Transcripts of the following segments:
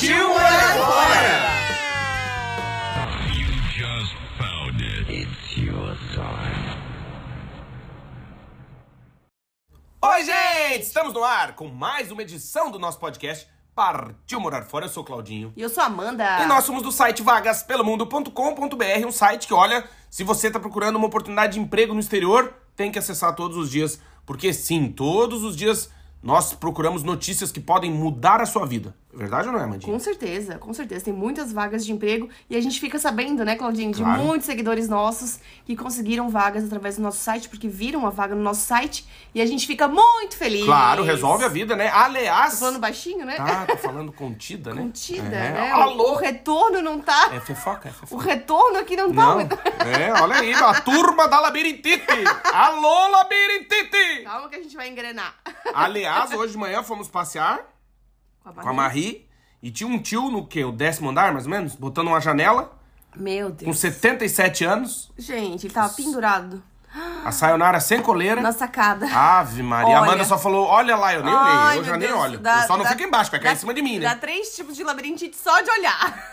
Partiu morar fora! Oi, gente! Estamos no ar com mais uma edição do nosso podcast Partiu Morar Fora. Eu sou o Claudinho. E eu sou a Amanda. E nós somos do site vagaspelomundo.com.br, um site que, olha, se você está procurando uma oportunidade de emprego no exterior, tem que acessar todos os dias, porque sim, todos os dias nós procuramos notícias que podem mudar a sua vida. Verdade ou não é, Mandinha? Com certeza, com certeza. Tem muitas vagas de emprego e a gente fica sabendo, né, Claudinho, de Claro. muitos seguidores nossos que conseguiram vagas através do nosso site, porque viram a vaga no nosso site e a gente fica muito feliz. Claro, resolve a vida, né? Aliás. Tô falando baixinho, né? Tá, tá falando contida, né? Contida, É. né? Alô? O retorno não tá. É fofoca, é O fofoca. retorno aqui não tá Não, muito. é, olha aí, a turma da labirintite. Alô, labirintite! Calma que a gente vai engrenar. Aliás, hoje de manhã fomos passear com a Marie e tinha um tio no quê? O décimo andar, mais ou menos? Botando uma janela, Meu com Deus. 77 anos, Gente, ele tava pendurado a sayonara sem coleira. na sacada. Ave Maria. A Olha. Amanda só falou, olha lá, eu nem olhei. Eu já meu nem Deus, olho. dá- eu só não dá- fico embaixo, vai cair dá- em cima de mim, Dá né? três tipos de labirintite só de olhar.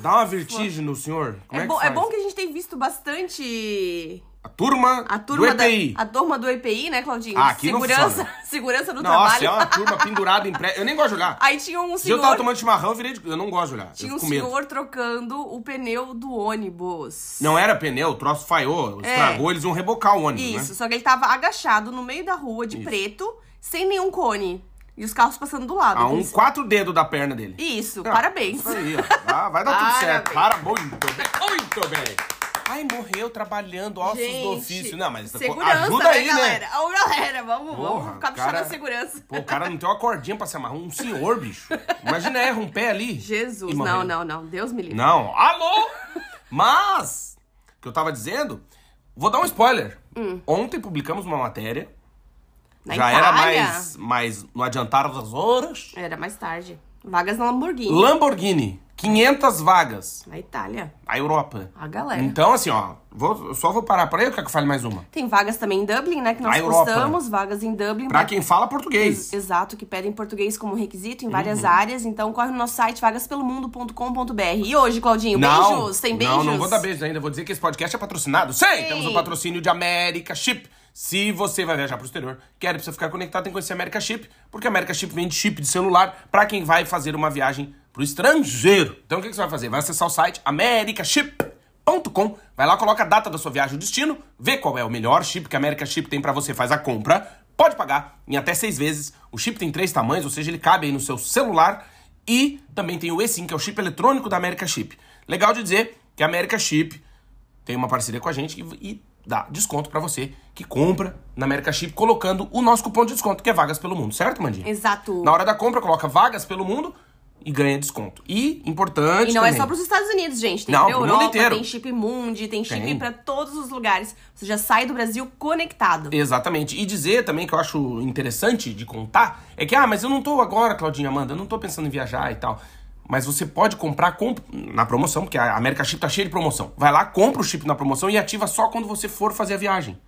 Dá uma vertigem no senhor. É, É, que bom, é bom que a gente tem visto bastante A turma, a turma do EPI. da a turma do EPI, né, Claudinho? Ah, aqui não segurança, funciona. segurança do Nossa, trabalho. é uma turma pendurada em pré... Eu nem gosto de olhar. Aí tinha um Se eu senhor, tava tomando chimarrão, eu virei de... Eu não gosto de olhar. tinha um com medo. senhor trocando o pneu do ônibus. Não era pneu, o troço falhou, É. estragou, eles iam rebocar o ônibus, Isso, né? só que ele tava agachado no meio da rua de Isso. preto, sem nenhum cone. E os carros passando do lado. A um quatro dedos da perna dele. Isso, Ah, parabéns. Isso aí, ó. Ah, vai dar tudo certo. Para, Parabéns. muito bem, muito bem. Ai, morreu trabalhando, ossos Gente, do ofício. Não, mas segurança, ajuda né, aí, galera? né? Ô, galera, vamos, Porra, vamos ficar puxando cara- a segurança. Pô, o cara não tem uma cordinha pra se amarrar. Um senhor, bicho. Imagina, erra um pé ali. Jesus, não, não, não. Deus me livre. Não, alô? Mas, o que eu tava dizendo, vou dar um spoiler. Ontem publicamos uma matéria. Hum. Na já era Itália? mais, mais no adiantar das horas. Era mais tarde. Vagas na Lamborghini. Lamborghini, 500 vagas. Na Itália. A Europa. A galera. Então, assim, ó, vou, só vou parar por aí, eu quero que eu fale mais uma. Tem vagas também em Dublin, né? Que nós A Europa. postamos, vagas em Dublin. Pra né, quem fala português. ex- Exato, que pedem português como requisito em Uhum. várias áreas. Então corre no nosso site vagaspelomundo.com.br. E hoje, Claudinho, Não, beijos? Tem beijos? Não, não vou dar beijos ainda. Vou dizer que esse podcast é patrocinado. Sim, Sim. temos o patrocínio de América Chip. Se você vai viajar pro exterior, quer pra você ficar conectado, tem que conhecer a América Chip, porque a América Chip vende chip de celular pra quem vai fazer uma viagem pro estrangeiro. Então o que que você vai fazer? Vai acessar o site americaship.com, vai lá, coloca a data da sua viagem, o destino, vê qual é o melhor chip que a América Chip tem pra você, faz a compra, pode pagar em até seis vezes. O chip tem três tamanhos, ou seja, ele cabe aí no seu celular e também tem o eSIM, que é o chip eletrônico da América Chip. Legal de dizer que a América Chip tem uma parceria com a gente e, e dá desconto pra você que compra na América Chip colocando o nosso cupom de desconto, que é Vagas pelo Mundo, certo, Mandinha? Exato. Na hora da compra, coloca Vagas pelo Mundo e ganha desconto. E, importante E não é também, só pros Estados Unidos, gente. Tem Não, pra pro mundo Europa, inteiro. tem chip Mundi, tem chip pra todos os lugares. Você já sai do Brasil conectado. Exatamente. E dizer também que eu acho interessante de contar é que, ah, mas eu não tô agora, Claudinha Amanda, eu não tô pensando em viajar e tal. Mas você pode comprar comp- na promoção, porque a América Chip tá cheia de promoção. Vai lá, compra o chip na promoção e ativa só quando você for fazer a viagem.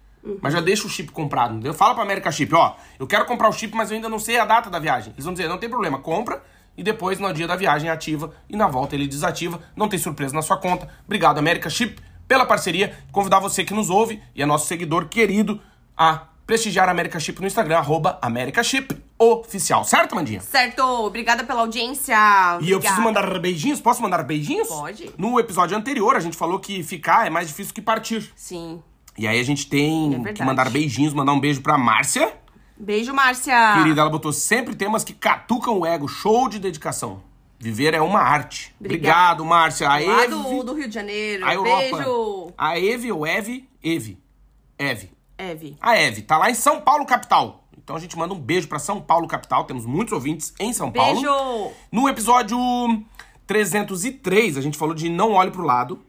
Mas já deixa o chip comprado, entendeu? Fala pra América Chip, ó, eu quero comprar o chip, mas eu ainda não sei a data da viagem. Eles vão dizer, não tem problema, compra e depois no dia da viagem ativa e na volta ele desativa. Não tem surpresa na sua conta. Obrigado, América Chip, pela parceria. Convidar você que nos ouve e é nosso seguidor querido a prestigiar a América Chip no Instagram, arroba América Chip Oficial. Certo, Mandinha? Certo, obrigada pela audiência. E eu Obrigada. preciso mandar beijinhos? Posso mandar beijinhos? Pode. No episódio anterior, a gente falou que ficar é mais difícil que partir. Sim. E aí a gente tem É que mandar beijinhos, mandar um beijo pra Márcia. Beijo, Márcia. Querida, ela botou sempre temas que catucam o ego. Show de dedicação. Viver é uma arte. Obrigada. Obrigado, Márcia. A Lá Eve, do, do Rio de Janeiro. a Europa. Beijo. A Eve ou Eve? Eve. Eve. Eve. A Eve tá lá em São Paulo, capital. Então a gente manda um beijo pra São Paulo, capital. Temos muitos ouvintes em São Paulo. Beijo! No episódio 303, a gente falou de Não Olhe Pro Lado.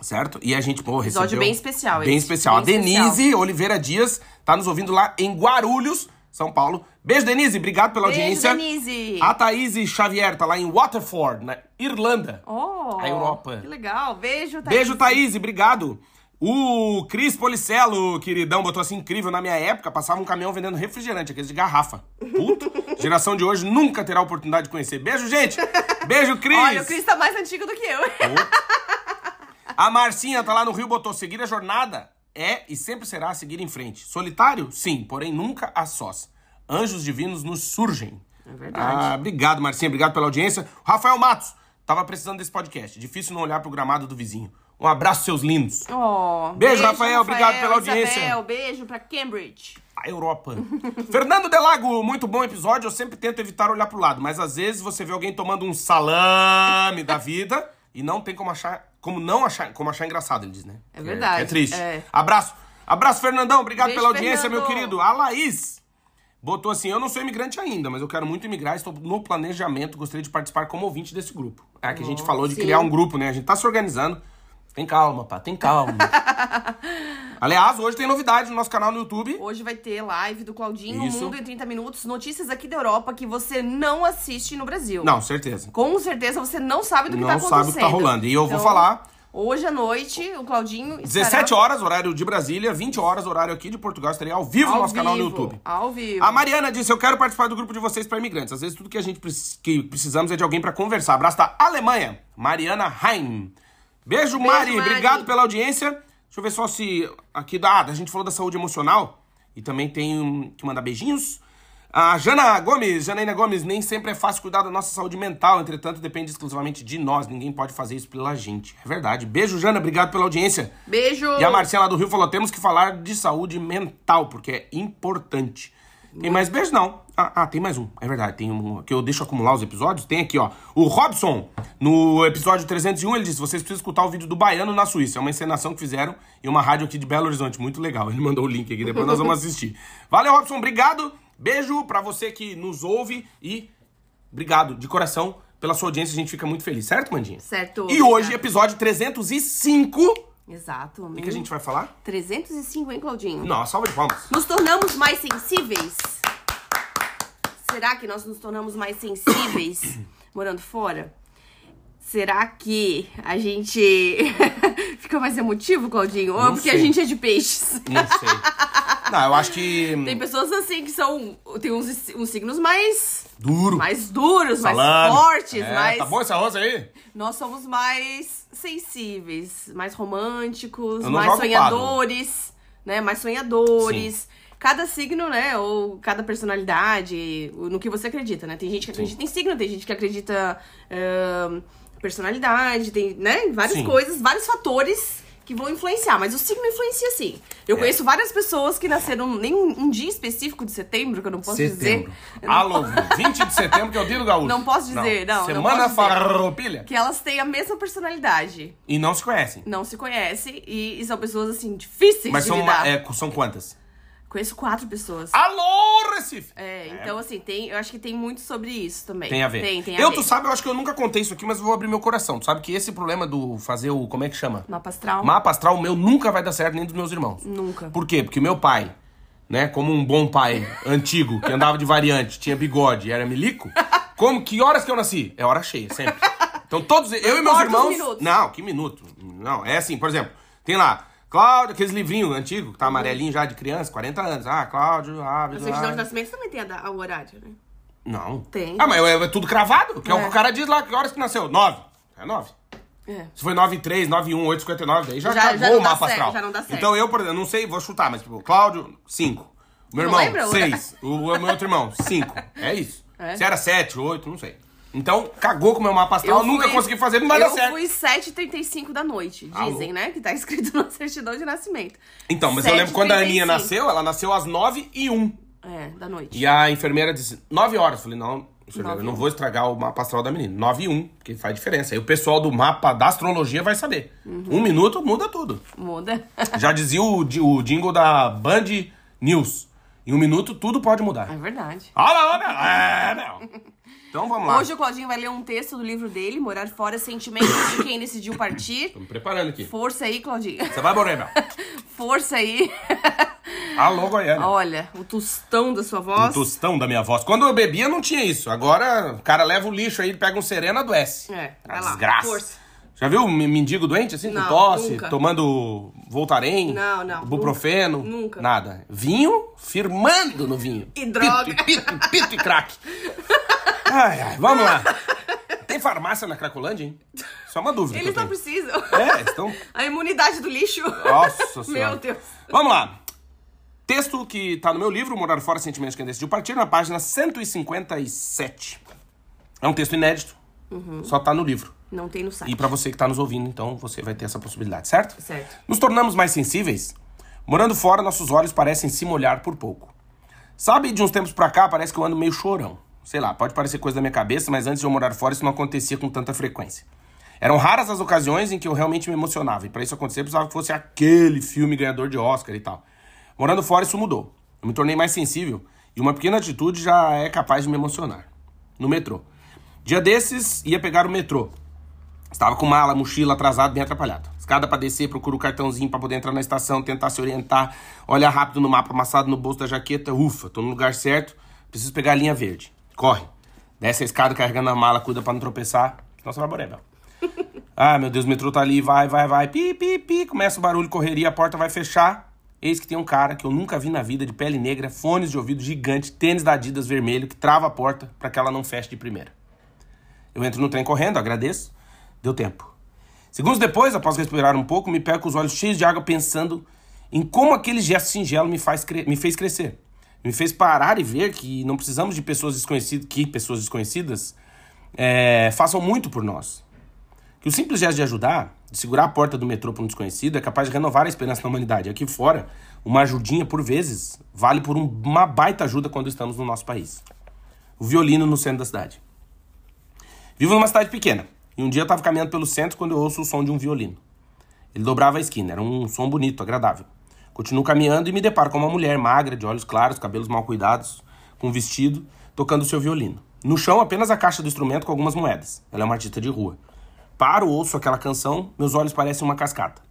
Certo? E a gente, pô, Uhum. Episódio recebeu... bem especial Bem esse, especial. bem a Denise Oliveira Dias tá nos ouvindo lá em Guarulhos, São Paulo. Beijo, Denise. Obrigado pela Beijo, audiência. Denise. A Thaís Xavier tá lá em Waterford, na Irlanda. Oh, A Europa. Que legal. Beijo, Thaís. Beijo, Thaís, obrigado. O Cris Policelo, queridão, botou assim incrível. Na minha época, passava um caminhão vendendo refrigerante, aqueles de garrafa. Puto. Geração de hoje nunca terá a oportunidade de conhecer. Beijo, gente. Beijo, Cris. Olha, o Cris tá mais antigo do que eu. A Marcinha tá lá no Rio, botou seguir a jornada é e sempre será seguir em frente. Solitário? Sim, porém nunca a sós. Anjos divinos nos surgem. É verdade. Ah, obrigado, Marcinha, obrigado pela audiência. Rafael Matos, tava precisando desse podcast. Difícil não olhar pro gramado do vizinho. Um abraço, seus lindos. Oh, Beijo, Rafael, obrigado pela audiência. Isabel, beijo pra Cambridge. A Europa. Fernando Delago, muito bom episódio. Eu sempre tento evitar olhar pro lado, mas às vezes você vê alguém tomando um salame da vida e não tem como achar, como não achar, como achar engraçado, ele diz, né? É verdade, É, triste. é. Abraço. Abraço, Fernandão. Obrigado Beijo, pela audiência, Fernando. meu querido. A Laís botou assim: Eu não sou imigrante ainda, mas eu quero muito imigrar. Estou no planejamento. Gostaria de participar como ouvinte desse grupo. É que a gente falou de sim. criar um grupo, né? A gente tá se organizando. Tem calma, pá, tem calma. Aliás, hoje tem novidade no nosso canal no YouTube. Hoje vai ter live do Claudinho, Isso. Mundo em 30 Minutos, notícias aqui da Europa que você não assiste no Brasil. Não, certeza. Com certeza você não sabe do que Não tá sabe o acontecendo. que tá rolando. E eu vou Então, falar. Hoje à noite, o Claudinho 17 estará horas, horário de Brasília, 20 horas, horário aqui de Portugal. Estarei ao vivo no ao nosso canal no vivo, YouTube. Ao vivo. A Mariana disse: Eu quero participar do grupo de vocês para imigrantes. Às vezes tudo que a gente que precisamos é de alguém para conversar. Abraço da Alemanha, Mariana Heim. Beijo, Mari. Mari. Obrigado pela audiência. Deixa eu ver só se. Aqui da. Ah, a gente falou da saúde emocional. E também tem que mandar beijinhos. A Jana Gomes, Janaína Gomes, nem sempre é fácil cuidar da nossa saúde mental, entretanto, depende exclusivamente de nós. Ninguém pode fazer isso pela gente. É verdade. Beijo, Jana, obrigado pela audiência. Beijo. E a Marcela do Rio falou: temos que falar de saúde mental, porque é importante. Tem mais beijo? Não. Ah, ah, tem mais um. É verdade. Tem um que eu deixo acumular os episódios. Tem aqui, ó. O Robson, no episódio 301, ele disse: vocês precisam escutar o vídeo do Baiano na Suíça. É uma encenação que fizeram em uma rádio aqui de Belo Horizonte. Muito legal. Ele mandou o link aqui, depois nós vamos assistir. Valeu, Robson. Obrigado. Beijo pra você que nos ouve e obrigado de coração pela sua audiência. A gente fica muito feliz, certo, Mandinha? Certo. E obrigada. hoje, episódio 305. Exato. O que a gente vai falar? 305, hein, Claudinho? Não, salva de palmas. Nos tornamos mais sensíveis? Será que nós nos tornamos mais sensíveis morando fora? Será que a gente fica mais emotivo, Claudinho? Ou Não porque a sei. gente é de peixes? Não sei. Não, eu acho que. Tem pessoas assim que são. Tem uns, uns signos mais. Duro. mais duros, mais Salame. fortes, É, mais. Tá bom esse arroz aí? Nós somos mais sensíveis, mais românticos, mais sonhadores, né? Mais sonhadores. Cada signo, né? Ou cada personalidade, no que você acredita, né? Tem gente que acredita em signo, tem gente que acredita ahn, personalidade, tem, né? Várias Sim. coisas, vários fatores que vão influenciar, mas o signo influencia sim. Eu É. conheço várias pessoas que nasceram nem um, um dia específico de setembro, que eu não posso setembro. dizer. Não Alô, 20 de setembro, que é o dia do gaúcho. Não posso dizer, não, não Semana dizer. farroupilha. Que elas têm a mesma personalidade. E não se conhecem. não se conhece e, e são pessoas assim difíceis Mas de são, lidar. é, são quantas? Conheço quatro pessoas. Alô, Recife! É, então assim, tem, eu acho que tem muito sobre isso também. Tem a ver. Tem, tem a eu, ver. tu sabe, eu acho que eu nunca contei isso aqui, mas eu vou abrir meu coração. Tu sabe que esse problema do fazer o. Como é que chama? Mapa astral? Mapa astral meu nunca vai dar certo, nem dos meus irmãos. Nunca. Por quê? Porque meu pai, né, como um bom pai antigo, que andava de variante, tinha bigode e era milico, como que horas que eu nasci? É hora cheia, sempre. Então todos, eu e meus os irmãos... minutos. Não, que minuto. Não, é assim, por exemplo, tem lá, Cláudio, aqueles livrinhos antigos, que tá amarelinho já de criança, 40 anos. Ah, Cláudio, ah, A certidão de nascimento também tem a da- o horário, né? Não. Tem. Ah, mas é, é tudo cravado, que é. o É. que o cara diz lá, que horas que nasceu? Nove. É nove. É. Se foi 9 3, 9 1, 8 59, daí já, Já- cagou já não o mapa certo, astral. já não dá certo. Então eu, por exemplo, não sei, vou chutar, mas tipo, Cláudio, 5. Meu Não irmão, lembra? 6. O, o meu outro irmão, 5. É isso. É. Se era 7, 8, não sei. Então, cagou com o meu mapa astral, Eu nunca fui- consegui fazer, não vai dar Eu certo. fui 7h35 da noite, Alô? dizem, né? Que tá escrito na certidão de nascimento. Então, mas eu lembro quando a Aninha 7h35. nasceu, ela nasceu às 9 e 1. É, da noite. E a enfermeira disse 9 horas. Eu falei, não, enfermeira, eu não vou estragar o mapa astral da menina. 9 e 1, porque faz diferença. Aí o pessoal do mapa da astrologia vai saber. Uhum. Um minuto muda tudo. Muda. Já dizia o, o jingle da Band News. Em um minuto, tudo pode mudar. É verdade. Olha, olha, é, não. Então vamos lá. Hoje o Claudinho vai ler um texto do livro dele, Morar Fora, Sentimentos de Quem Decidiu Partir. Tô me preparando aqui. Força aí, Claudinho. Você vai morrer, Mel. Força aí. Alô, Goiânia. Olha, o tostão da sua voz. tostão da minha voz. Quando eu bebia, não tinha isso. Agora, o cara leva o lixo aí, pega um sereno, adoece. É, vai lá. desgraça. Força. Já viu um mendigo doente, assim, com Não, tosse, nunca. tomando Voltaren? Não, não, Buprofeno? nunca. Nada. Vinho, firmando no vinho. E droga. Pito, e pito, pito e crack. Ai, ai, vamos lá. Tem farmácia na Cracolândia, hein? Só uma dúvida Eles que não precisam. É, estão... A imunidade do lixo. Nossa senhora. Meu Deus. Vamos lá. Texto que tá no meu livro, Morar Fora Sentimentos Quem Decidiu Partir, na página 157. É um texto inédito. Uhum. Só tá no livro. Não tem no site. E pra você que tá nos ouvindo, então você vai ter essa possibilidade, certo? Certo. Nos tornamos mais sensíveis? Morando fora, nossos olhos parecem se molhar por pouco. Sabe, de uns tempos pra cá, parece que eu ando meio chorão. Sei lá, pode parecer coisa da minha cabeça, mas antes de eu morar fora, isso não acontecia com tanta frequência. Eram raras as ocasiões em que eu realmente me emocionava, e pra isso acontecer, precisava que fosse aquele filme ganhador de Oscar e tal. Morando fora, isso mudou. Eu me tornei mais sensível, e uma pequena atitude já é capaz de me emocionar. No metrô. Dia desses, ia pegar o metrô. Estava com mala, mochila, atrasado, bem atrapalhado. Escada pra descer, procura o cartãozinho pra poder entrar na estação, tentar se orientar, olha rápido no mapa amassado no bolso da jaqueta. Ufa, tô no lugar certo, preciso pegar a linha verde. Corre. Desce a escada carregando a mala, cuida pra não tropeçar. Nossa, vai morrer, Bel. Ah, meu Deus, o metrô tá ali, vai, vai, vai. Pi, pi, pi. Começa o barulho, correria, a porta vai fechar. Eis que tem um cara que eu nunca vi na vida, de pele negra, fones de ouvido gigante, tênis da Adidas vermelho, que trava a porta pra que ela não feche de primeira. Eu entro no trem correndo, agradeço. Deu tempo. Segundos depois, após respirar um pouco, me pego com os olhos cheios de água pensando em como aquele gesto singelo me, faz me fez crescer. Me fez parar e ver que não precisamos de pessoas desconhecidas, que pessoas desconhecidas é, façam muito por nós. Que o simples gesto de ajudar, de segurar a porta do metrô para um desconhecido, é capaz de renovar a esperança na humanidade. Aqui fora, uma ajudinha, por vezes, vale por um- uma baita ajuda quando estamos no nosso país. O violino no centro da cidade. Vivo numa cidade pequena. E um dia eu estava caminhando pelo centro quando eu ouço o som de um violino. Ele dobrava a esquina, era um som bonito, agradável. Continuo caminhando e me deparo com uma mulher magra, de olhos claros, cabelos mal cuidados, com um vestido, tocando seu violino. No chão, apenas a caixa do instrumento com algumas moedas. Ela é uma artista de rua. Paro, ouço aquela canção, meus olhos parecem uma cascata.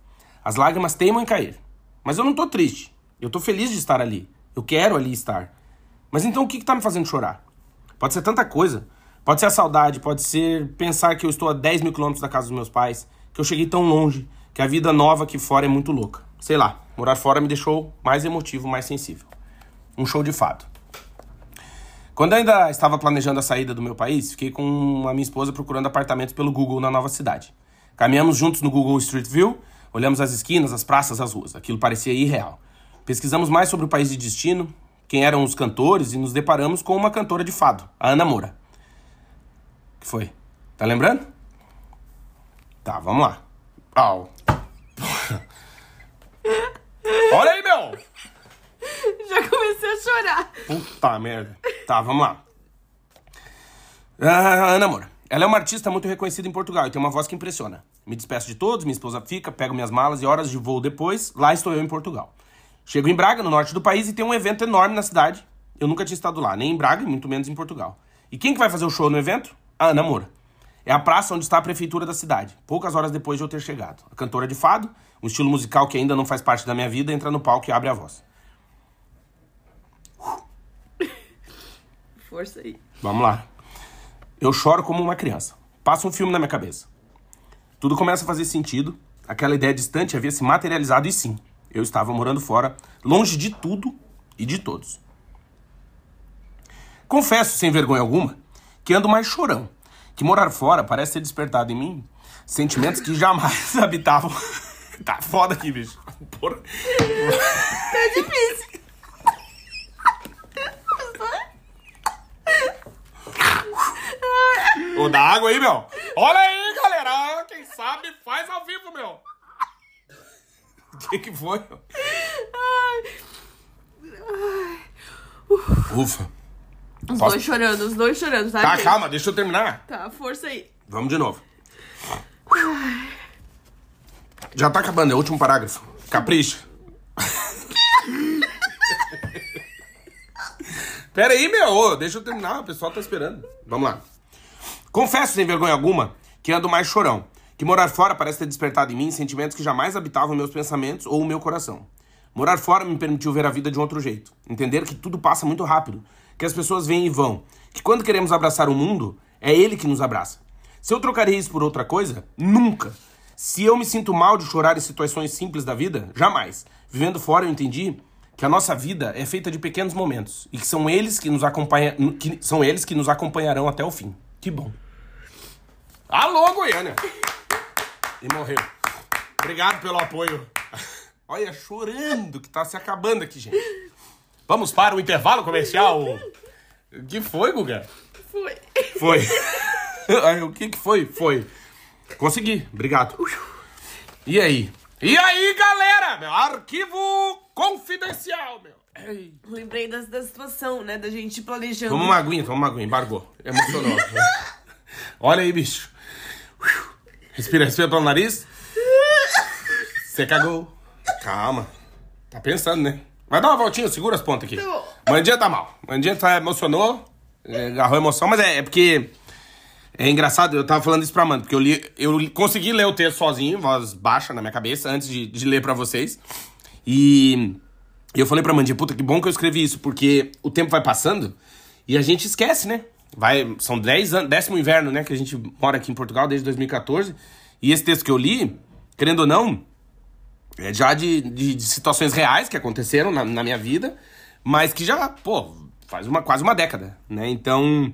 As lágrimas teimam em cair. Mas eu não tô triste. Eu tô feliz de estar ali. Eu quero ali estar. Mas então o que, que tá me fazendo chorar? Pode ser tanta coisa. Pode ser a saudade, pode ser pensar que eu estou a 10 mil quilômetros da casa dos meus pais, que eu cheguei tão longe, que a vida nova aqui fora é muito louca. Sei lá, morar fora me deixou mais emotivo, mais sensível. Um show de fado. Quando ainda estava planejando a saída do meu país, fiquei com a minha esposa procurando apartamentos pelo Google na nova cidade. Caminhamos juntos no Google Street View, olhamos as esquinas, as praças, as ruas. Aquilo parecia irreal. Pesquisamos mais sobre o país de destino, quem eram os cantores e nos deparamos com uma cantora de fado, a Ana Moura. Que foi? Tá lembrando? Tá, vamos lá. Au. Olha aí, meu! Já comecei a chorar. Puta merda. Tá, vamos lá. Ah, Ana Moura. Ela é uma artista muito reconhecida em Portugal e tem uma voz que impressiona. Me despeço de todos, minha esposa fica, pego minhas malas e horas de voo depois, lá estou eu em Portugal. Chego em Braga, no norte do país, e tem um evento enorme na cidade. Eu nunca tinha estado lá, nem em Braga muito menos em Portugal. E quem que vai fazer o show no evento? A Ana Moura. É a praça onde está a prefeitura da cidade, poucas horas depois de eu ter chegado. A cantora de fado, um estilo musical que ainda não faz parte da minha vida, entra no palco e abre a voz. Força aí. Vamos lá. Eu choro como uma criança. Passa um filme na minha cabeça. Tudo começa a fazer sentido. Aquela ideia distante havia se materializado e sim, eu estava morando fora, longe de tudo e de todos. Confesso, sem vergonha alguma, que ando mais chorão. Que morar fora parece ter despertado em mim sentimentos que jamais habitavam. tá foda aqui, bicho. Porra. É difícil. Ô, dá água aí, meu. Olha aí, galera. Quem sabe faz ao vivo, meu. O que que foi? meu? Ufa. Os Posso- dois chorando, os dois chorando, tá? Tá, gente? calma, deixa eu terminar. Tá, força aí. Vamos de novo. Já tá acabando, é o último parágrafo. Capricha. Pera aí, meu. Deixa eu terminar, o pessoal tá esperando. Vamos lá. Confesso, sem vergonha alguma, que ando mais chorão. Que morar fora parece ter despertado em mim sentimentos que jamais habitavam meus pensamentos ou o meu coração. Morar fora me permitiu ver a vida de um outro jeito. Entender que tudo passa muito rápido. Que as pessoas vêm e vão. Que quando queremos abraçar o mundo, é ele que nos abraça. Se eu trocaria isso por outra coisa? Nunca. Se eu me sinto mal de chorar em situações simples da vida? Jamais. Vivendo fora, eu entendi que a nossa vida é feita de pequenos momentos e que são eles que nos acompanha, que são eles que nos acompanharão até o fim. Que bom. Alô, Goiânia! E morreu. Obrigado pelo apoio. Olha, chorando que tá se acabando aqui, gente. Vamos para o intervalo comercial. O que foi, Guga? Foi. Foi. o que que foi? Foi. Consegui, obrigado. E aí? E aí, galera? Meu arquivo confidencial, meu. Ei. Lembrei da, da situação, né? Da gente planejando. Toma uma aguinha, toma uma aguinha, embargou. Emocionou. Olha aí, bicho. Respira, respira pelo nariz. Você cagou. Calma. Tá pensando, né? Vai dar uma voltinha, segura as pontas aqui. Mandinha tá mal. Mandinha tá emocionou. é, Agarrou a emoção, mas é, é porque. É engraçado, eu tava falando isso pra Amanda, porque eu, li, eu consegui ler o texto sozinho, voz baixa na minha cabeça, antes de, de ler pra vocês. E eu falei pra Amandinha, puta, que bom que eu escrevi isso, porque o tempo vai passando e a gente esquece, né? Vai, são 10 anos, décimo inverno, né, que a gente mora aqui em Portugal desde 2014. E esse texto que eu li, querendo ou não, é já de, de, de situações reais que aconteceram na, na minha vida, mas que já, pô, faz uma, quase uma década, né? Então,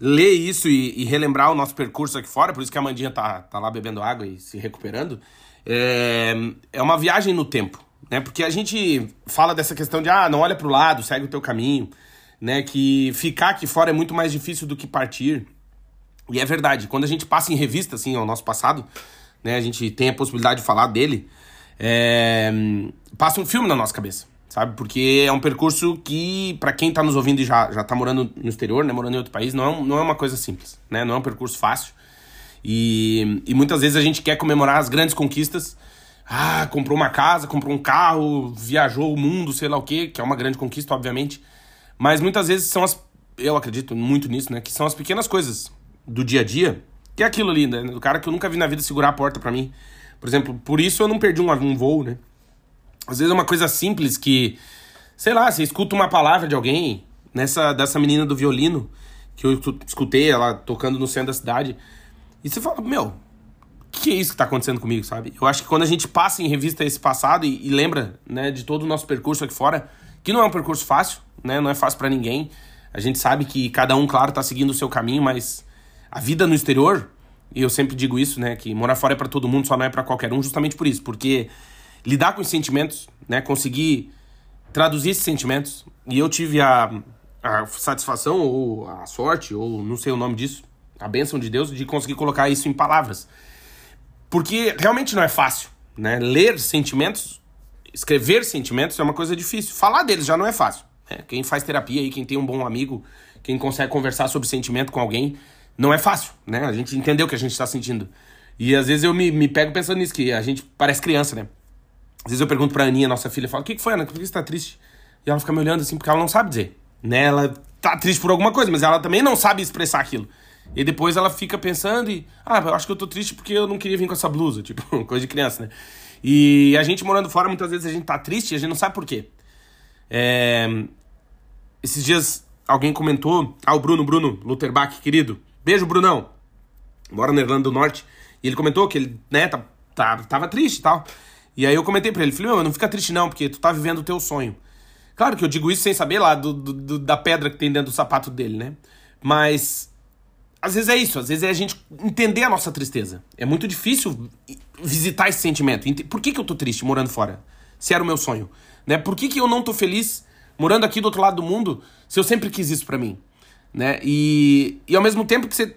ler isso e, e relembrar o nosso percurso aqui fora, por isso que a Mandinha tá, tá lá bebendo água e se recuperando, é, é uma viagem no tempo, né? Porque a gente fala dessa questão de, ah, não olha pro lado, segue o teu caminho, né? Que ficar aqui fora é muito mais difícil do que partir. E é verdade, quando a gente passa em revista, assim, ao nosso passado, né, a gente tem a possibilidade de falar dele, é, passa um filme na nossa cabeça, sabe? Porque é um percurso que, pra quem tá nos ouvindo e já, já tá morando no exterior, né, morando em outro país, não é, não é uma coisa simples, né? Não é um percurso fácil. E, e muitas vezes a gente quer comemorar as grandes conquistas. Ah, comprou uma casa, comprou um carro, viajou o mundo, sei lá o quê, que é uma grande conquista, obviamente. Mas muitas vezes são as. Eu acredito muito nisso, né? Que são as pequenas coisas do dia a dia. Que é aquilo ali, né? Do cara que eu nunca vi na vida segurar a porta pra mim. Por exemplo, por isso eu não perdi um, um voo, né? Às vezes é uma coisa simples que. Sei lá, você escuta uma palavra de alguém, nessa dessa menina do violino, que eu escu- escutei ela tocando no centro da cidade. E você fala, meu, que é isso que tá acontecendo comigo, sabe? Eu acho que quando a gente passa em revista esse passado e, e lembra, né, de todo o nosso percurso aqui fora, que não é um percurso fácil, né? Não é fácil pra ninguém. A gente sabe que cada um, claro, tá seguindo o seu caminho, mas a vida no exterior, e eu sempre digo isso, né, que morar fora é pra todo mundo, só não é pra qualquer um, justamente por isso, porque lidar com os sentimentos, né, conseguir traduzir esses sentimentos, e eu tive a, a satisfação ou a sorte, ou não sei o nome disso, a bênção de Deus de conseguir colocar isso em palavras. Porque realmente não é fácil, né? Ler sentimentos, escrever sentimentos é uma coisa difícil. Falar deles já não é fácil. Né? Quem faz terapia aí, quem tem um bom amigo, quem consegue conversar sobre sentimento com alguém, não é fácil, né? A gente entendeu o que a gente tá sentindo. E às vezes eu me, me pego pensando nisso, que a gente parece criança, né? Às vezes eu pergunto pra Aninha, nossa filha, eu falo, o que, que foi, Ana? Por que você tá triste? E ela fica me olhando assim, porque ela não sabe dizer. Né? Ela tá triste por alguma coisa, mas ela também não sabe expressar aquilo. E depois ela fica pensando e... Ah, eu acho que eu tô triste porque eu não queria vir com essa blusa. Tipo, coisa de criança, né? E a gente morando fora, muitas vezes a gente tá triste e a gente não sabe por quê. É... Esses dias alguém comentou... Ah, o Bruno, Bruno Lutherbach, querido. Beijo, Brunão. Mora na Irlanda do Norte. E ele comentou que ele, né, tá, tá, tava triste e tal. E aí eu comentei pra ele, falei, meu, não fica triste não, porque tu tá vivendo o teu sonho. Claro que eu digo isso sem saber lá do, do- da pedra que tem dentro do sapato dele, né? Mas às vezes é isso, às vezes é a gente entender a nossa tristeza. É muito difícil visitar esse sentimento. Por que, que eu tô triste morando fora? Se era o meu sonho. Né? Por que, que eu não tô feliz morando aqui do outro lado do mundo se eu sempre quis isso pra mim? Né? E, e ao mesmo tempo que você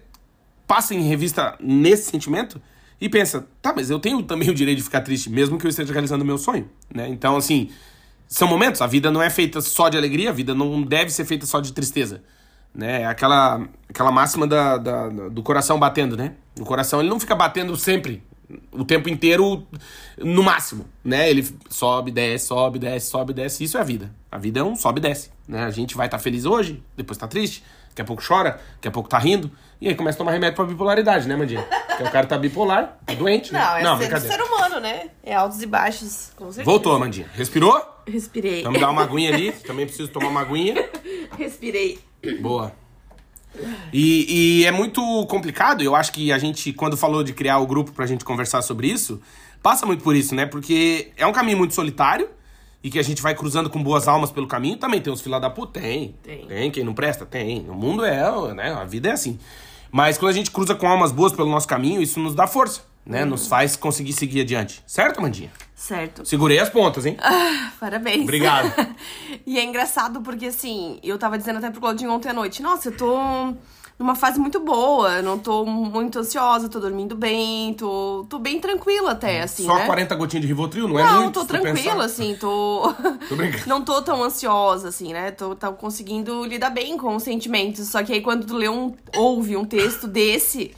passa em revista nesse sentimento e pensa, tá, mas eu tenho também o direito de ficar triste, mesmo que eu esteja realizando o meu sonho, né? Então, assim, são momentos, a vida não é feita só de alegria, a vida não deve ser feita só de tristeza, né? É Aquela, aquela máxima da- da- do coração batendo, né? O coração, ele não fica batendo sempre, o tempo inteiro, no máximo, né? Ele sobe, desce, sobe, desce, sobe, desce, isso é a vida, A vida é um sobe e desce, né? A gente vai estar feliz hoje, depois tá triste, daqui a pouco chora, daqui a pouco tá rindo, e aí começa a tomar remédio pra bipolaridade, né, Mandinha? Porque o cara tá bipolar, tá doente, né? Não, é ser, brincadeira. ser humano, né? É altos e baixos, com certeza. Voltou, Mandinha. Respirou? Respirei. Então me dá uma aguinha ali, também preciso tomar uma aguinha. Respirei. Boa. E, e é muito complicado, eu acho que a gente, quando falou de criar o grupo pra gente conversar sobre isso, passa muito por isso, né? Porque é um caminho muito solitário e que a gente vai cruzando com boas almas pelo caminho. Também tem os fila da puta, tem. Tem. Tem, quem não presta? Tem. O mundo é, né? A vida é assim. Mas quando a gente cruza com almas boas pelo nosso caminho, isso nos dá força, né? Nos faz conseguir seguir adiante. Certo, Amandinha? Certo. Segurei as pontas, hein? Parabéns. Obrigado. e é engraçado porque, assim, eu tava dizendo até pro Claudinho ontem à noite, nossa, eu tô numa fase muito boa, não tô muito ansiosa, tô dormindo bem, tô, tô bem tranquila até, assim, Só né? 40 gotinhas de Rivotril, não, é Não, muito? tô se tu tranquila, assim, tô. Tô brincando. não tô tão ansiosa, assim, né? Tô, tô conseguindo lidar bem com os sentimentos. Só que aí quando tu lê um, ouve um texto desse,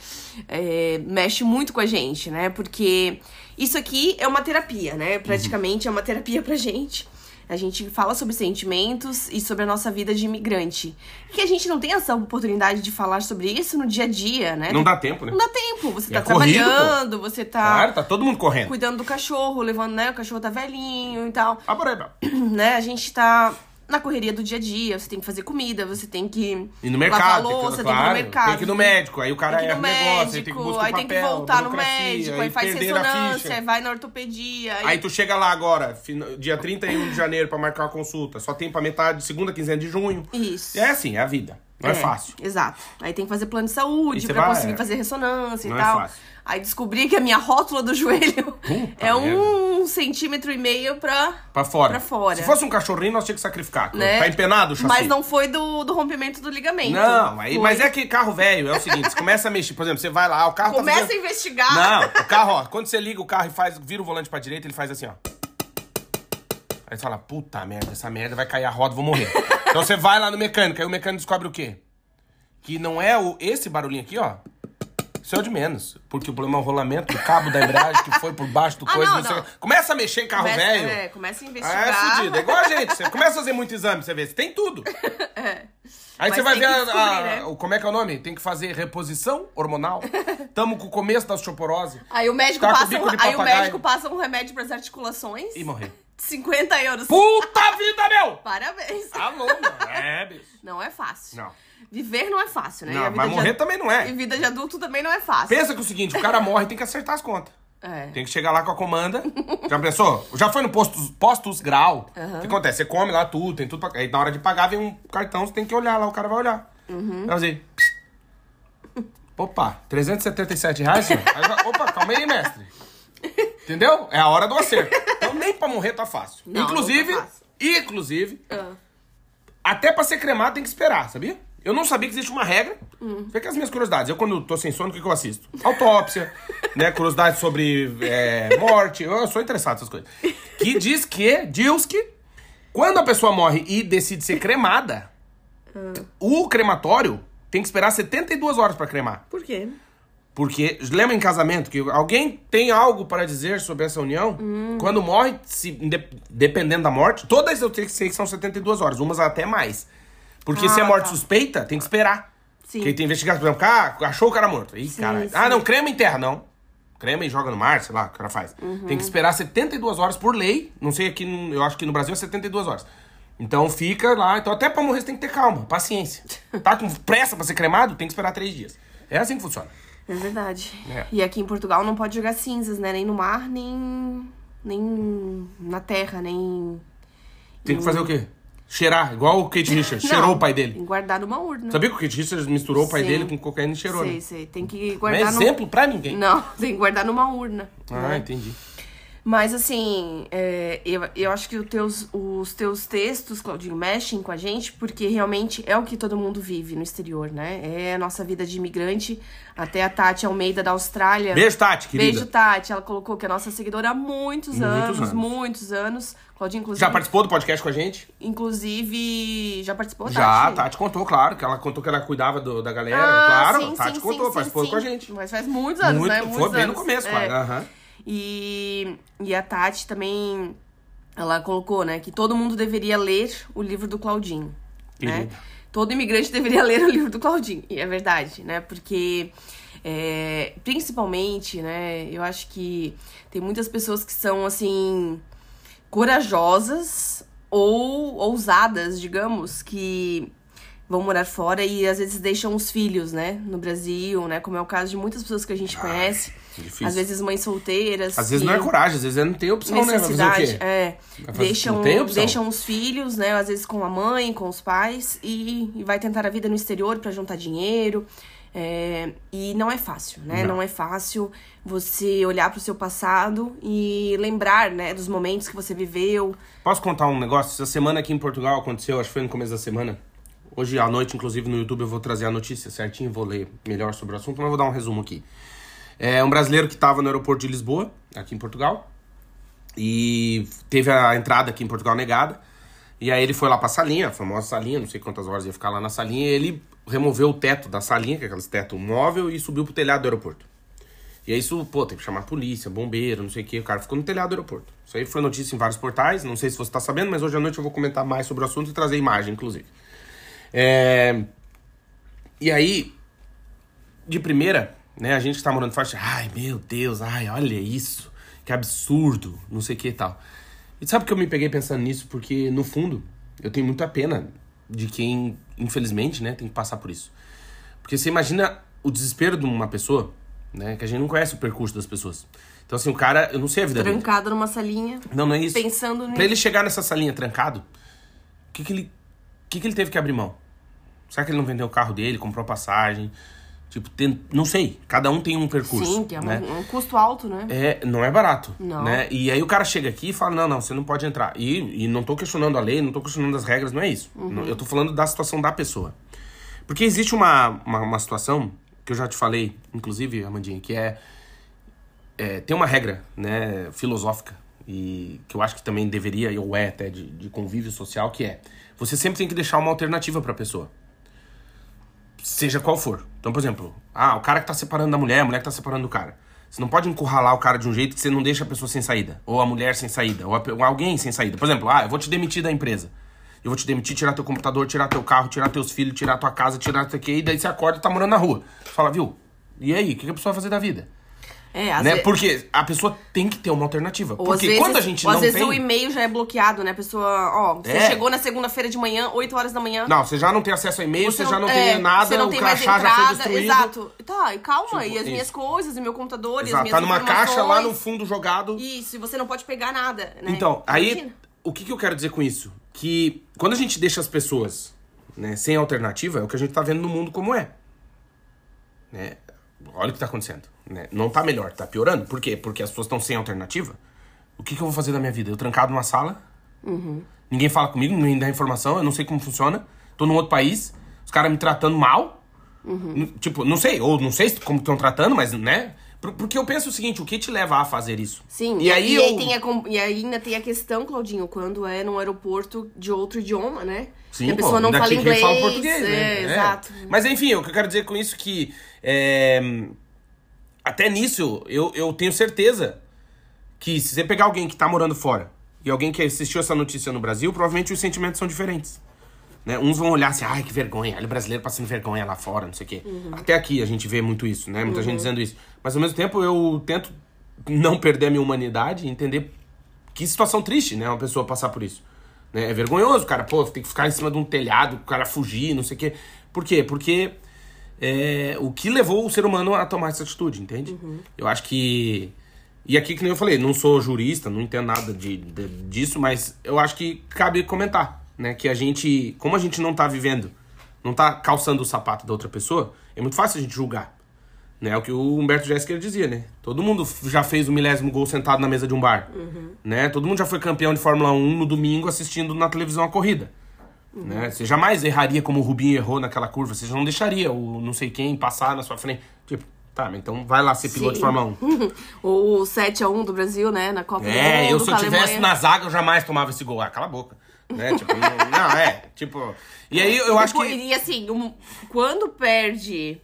é, mexe muito com a gente, né? Porque isso aqui é uma terapia, né? Praticamente é uma terapia pra gente. A gente fala sobre sentimentos e sobre a nossa vida de imigrante. Que a gente não tem essa oportunidade de falar sobre isso no dia a dia, né? Não dá tempo, né? Não dá tempo. Você E tá é corrido, pô. trabalhando, você tá Claro, tá todo mundo correndo. cuidando do cachorro, levando, né? O cachorro tá velhinho e tal. Ah, por aí, pá. Né? A gente tá na correria do dia a dia, você tem que fazer comida, você tem que E no lavar mercado, a louça, tem, tem que ir claro, no mercado. tem que ir no médico, aí o cara ir erra o negócio, aí tem que médico, buscar aí tem que papel, voltar no médico, aí aí faz ressonância, aí vai na ortopedia. Aí... Aí tu chega lá agora, dia 31 de janeiro, pra marcar uma consulta. Só tem pra metade, segunda quinzena de junho. Isso. E é assim, é a vida. Não é, fácil. Exato. Aí tem que fazer plano de saúde vai- conseguir fazer ressonância Não e é tal. fácil. Aí descobri que a minha rótula do joelho é um centímetro e meio pra. Pra fora. Pra fora. Se fosse um cachorrinho, nós tínhamos que sacrificar. Né? Tá empenado o chassi. Mas não foi do, do rompimento do ligamento. Não, aí, Foi- mas é que carro velho, é o seguinte, você começa a mexer, por exemplo, você vai lá, o carro Começa tá a fazendo... investigar. Não, o carro, ó, quando você liga o carro e faz, vira o volante pra direita, ele faz assim, ó. Aí você fala, puta merda, essa merda vai cair a roda, vou morrer. então você vai lá no mecânico, aí o mecânico descobre o quê? Que não é o, esse barulhinho aqui, ó. Isso é o de menos. Porque o problema é o rolamento do cabo da embreagem que foi por baixo do Ah, coisa. não, não o quê. Começa a mexer em carro Começa, velho. É, começa a Ah, investigar. é fudido. É igual a gente. Você começa a fazer muito exame, você vê. Você tem tudo. É. Aí Mas você vai ver a, a- né? o, como é que é o nome? Tem que fazer reposição hormonal. Tamo com o começo da osteoporose. Aí o médico Tá passa um, aí o médico passa um remédio pras articulações. E morrer. 50 euros. Puta vida, meu! Parabéns. Alô, mano. É, bicho. Não é fácil. Não. Viver não é fácil, né? E Não, mas morrer ad- também não E é. vida de adulto também não é fácil. Pensa que é o seguinte, o cara morre e tem que acertar as contas. É. Tem que chegar lá com a comanda. Já pensou? Já foi no postos, postos grau. O que acontece? Você come lá tudo, tem tudo pra... Aí na hora de pagar vem um cartão, você tem que olhar lá, o cara vai olhar. Uhum. Vai fazer... Opa, 377 reais? senhor? Aí vai- Opa, calma aí, mestre. Entendeu? É a hora do acerto. Então nem pra morrer tá fácil. Não, inclusive, não tá fácil. inclusive, Ah. até pra ser cremado tem que esperar, sabia? Eu não sabia que existe uma regra. Hum. Que as minhas curiosidades. Eu, quando tô sem sono, o que, que eu assisto? Autópsia, né? Curiosidades sobre é, morte. Eu sou interessado nessas coisas. Que diz que, diz que, quando a pessoa morre e decide ser cremada, o crematório tem que esperar 72 horas pra cremar. Por quê? Porque, lembra em casamento que alguém tem algo para dizer sobre essa união? Hum. Quando morre, se, dependendo da morte, todas eu sei que sei que são 72 horas, umas até mais. Porque se é Ah, morte tá. suspeita, tem que esperar. Sim. Porque tem investigação, por exemplo, ah, achou o cara morto. Ih, caralho. Ah, não, crema em terra, não. Crema e joga no mar, sei lá, o cara faz. Uhum. Tem que esperar 72 horas por lei. Não sei aqui, eu acho que no Brasil é 72 horas. Então fica lá. Então até pra morrer você tem que ter calma, paciência. Tá com pressa pra ser cremado? Tem que esperar três dias. É assim que funciona. É verdade. É. E aqui em Portugal não pode jogar cinzas, né? Nem no mar, nem. nem na terra, nem. Tem que fazer o quê? Cheirar, igual o Kate Richards. Cheirou Não, o pai Tem dele. que guardar numa urna. Sabia que o Kate Richards misturou o pai Sim. dele com cocaína e cheirou, Sei, né? sei. Tem que Não é guardar num- exemplo pra ninguém. Não, tem que guardar numa urna. Ah, né? entendi. Mas assim, é, eu, eu acho que os teus, os teus textos, Claudinho, mexem com a gente, porque realmente é o que todo mundo vive no exterior, né? É a nossa vida de imigrante. Até a Tati Almeida da Austrália. Beijo, Tati, querida. Beijo, Tati. Ela colocou que é nossa seguidora há muitos, anos, anos. muitos anos. Claudinho, inclusive. Já participou do podcast com a gente? Inclusive, já participou, Tati? Já, a Tati contou, claro, que ela contou que ela cuidava do- da galera. Ah, claro, sim, a Tati sim, contou, sim, participou sim, com a gente. Mas faz muitos anos, Muito, né? foi Muitos bem no anos. começo, É. quase. Aham. E, e a Tati também ela colocou, né, que todo mundo deveria ler o livro do Claudinho, né? Todo imigrante deveria ler o livro do Claudinho, e é verdade, né? Porque é, principalmente, né, eu acho que tem muitas pessoas que são assim corajosas ou ousadas, digamos, que vão morar fora e às vezes deixam os filhos, né, no Brasil, né, como é o caso de muitas pessoas que a gente conhece. difícil. Às vezes mães solteiras. Às vezes não é coragem, às vezes é não tem opção, né? Vai fazer o é. Vai fazer- Deixam, não tem opção. deixam os filhos, né? Às vezes com a mãe, com os pais, e, e vai tentar a vida no exterior pra juntar dinheiro. É, e não é fácil, né? Não. Não. é fácil você olhar pro seu passado e lembrar, né, dos momentos que você viveu. Posso contar um negócio? Essa semana aqui em Portugal aconteceu, acho que foi no começo da semana. Hoje à noite, inclusive, no YouTube eu vou trazer a notícia certinho, vou ler melhor sobre o assunto, mas vou dar um resumo aqui. É um brasileiro que estava no aeroporto de Lisboa, aqui em Portugal, e teve a entrada aqui em Portugal negada. E aí ele foi lá pra salinha, a famosa salinha, não sei quantas horas ia ficar lá na salinha, e ele removeu o teto da salinha, que é aqueles teto móvel, e subiu pro telhado do aeroporto. E aí isso, pô, tem que chamar polícia, bombeiro, não sei o que. O cara ficou no telhado do aeroporto. Isso aí foi notícia em vários portais. Não sei se você tá sabendo, mas hoje à noite eu vou comentar mais sobre o assunto e trazer imagem, inclusive. É... E aí, de primeira, né, a gente que tá morando fora, ai, meu Deus, ai, olha isso, que absurdo, não sei o que e tal. E sabe que eu me peguei pensando nisso? Porque, no fundo, eu tenho muita pena de quem, infelizmente, né, tem que passar por isso. Porque você imagina o desespero de uma pessoa, né, que a gente não conhece o percurso das pessoas. Então, assim, o cara, eu não sei a vida dele. Trancado numa salinha, Não, não é isso. pensando nisso. Pra ele chegar nessa salinha trancado, o que que ele, que que ele teve que abrir mão? Será que ele não vendeu o carro dele, comprou passagem? Tipo, tem, não sei. Cada um tem um percurso. Sim, que é um, né? um custo alto, né? É, não é barato. Não. Né? E aí o cara chega aqui e fala: não, não, você não pode entrar. E, e não tô questionando a lei, não tô questionando as regras, não é isso. Uhum. Eu tô falando da situação da pessoa. Porque existe uma, uma, uma situação que eu já te falei, inclusive, Amandinha, que é, é tem uma regra né, filosófica e que eu acho que também deveria, ou é até, de, de convívio social, que é você sempre tem que deixar uma alternativa pra pessoa seja qual for. Então, por exemplo, ah, o cara que tá separando da mulher, a mulher que tá separando do cara. Você não pode encurralar o cara de um jeito que você não deixa a pessoa sem saída. Ou a mulher sem saída. Ou, a ou alguém sem saída. Por exemplo, ah, eu vou te demitir da empresa. Eu vou te demitir, tirar teu computador, tirar teu carro, tirar teus filhos, tirar tua casa, tirar teu quê. E daí você acorda e tá morando na rua. Você fala, viu? E aí, o que que a pessoa vai fazer da vida? É, às Né? ve- Porque a pessoa tem que ter uma alternativa. Ou Porque vezes, quando a gente ou não às vezes tem... o e-mail já é bloqueado, né? A pessoa, ó, você É. chegou na segunda-feira de manhã, 8 horas da manhã. Não, você já não tem acesso a e-mail, você, já não é, tem nada, você não o tem mais crachá já foi entrada, destruído. Exato. Tá, e calma, Tipo, e as minhas isso. coisas, e meu computador, e as Exato, minhas tá numa caixa lá no fundo jogado. Isso, e você não pode pegar nada, né? Então, aí, Imagina. o que, que eu quero dizer com isso? Que quando a gente deixa as pessoas né, sem alternativa, é o que a gente tá vendo no mundo como é. Né? Olha o que tá acontecendo. Né? Não tá melhor, tá piorando. Por quê? Porque as pessoas estão sem alternativa. O que, que eu vou fazer da minha vida? Eu trancado numa sala, Uhum. ninguém fala comigo, ninguém dá informação, eu não sei como funciona. Tô num outro país, os caras me tratando mal. Uhum. Tipo, não sei, ou não sei como estão tratando, mas, né? Por- Porque eu penso o seguinte, o que te leva a fazer isso? Sim, e aí e, eu... tem a e ainda tem a questão, Claudinho, quando é num aeroporto de outro idioma, né? Sim, e a pessoa pô, não fala inglês. fala português, é, né? É. exato. Mas enfim, o que eu quero dizer com isso é que é, até nisso eu, eu tenho certeza que se você pegar alguém que tá morando fora e alguém que assistiu essa notícia no Brasil, provavelmente os sentimentos são diferentes. Né? Uns vão olhar assim, ai, que vergonha, olha o brasileiro passando vergonha lá fora, não sei o quê. Uhum. Até aqui a gente vê muito isso, né? Muita gente dizendo isso. Mas ao mesmo tempo eu tento não perder a minha humanidade e entender que situação triste, né? Uma pessoa passar por isso. Né? É vergonhoso, cara. Pô, tem que ficar em cima de um telhado, o cara fugir, não sei o quê. Por quê? Porque é, o que levou o ser humano a tomar essa atitude, entende? Eu acho que. E aqui, que nem eu falei, não sou jurista, não entendo nada de, de- disso, mas eu acho que cabe comentar, né? Que a gente, como a gente não tá vivendo, não tá calçando o sapato da outra pessoa, é muito fácil a gente julgar. Né? É o que o Humberto Jéssica dizia, né? Todo mundo já fez o milésimo gol sentado na mesa de um bar. Né? Todo mundo já foi campeão de Fórmula 1 no domingo assistindo na televisão a corrida. Né? Você jamais erraria como o Rubinho errou naquela curva. Você já não deixaria o não sei quem passar na sua frente. Tipo, tá, mas então vai lá ser piloto de Sim. Fórmula 1. O 7x1 do Brasil, né? Na Copa do É, Mundo. eu se eu tivesse na zaga, eu jamais tomava esse gol. Ah, cala a boca. Né? Tipo, não, não, é, tipo. E aí eu acho Depois- que. E assim, um- quando perde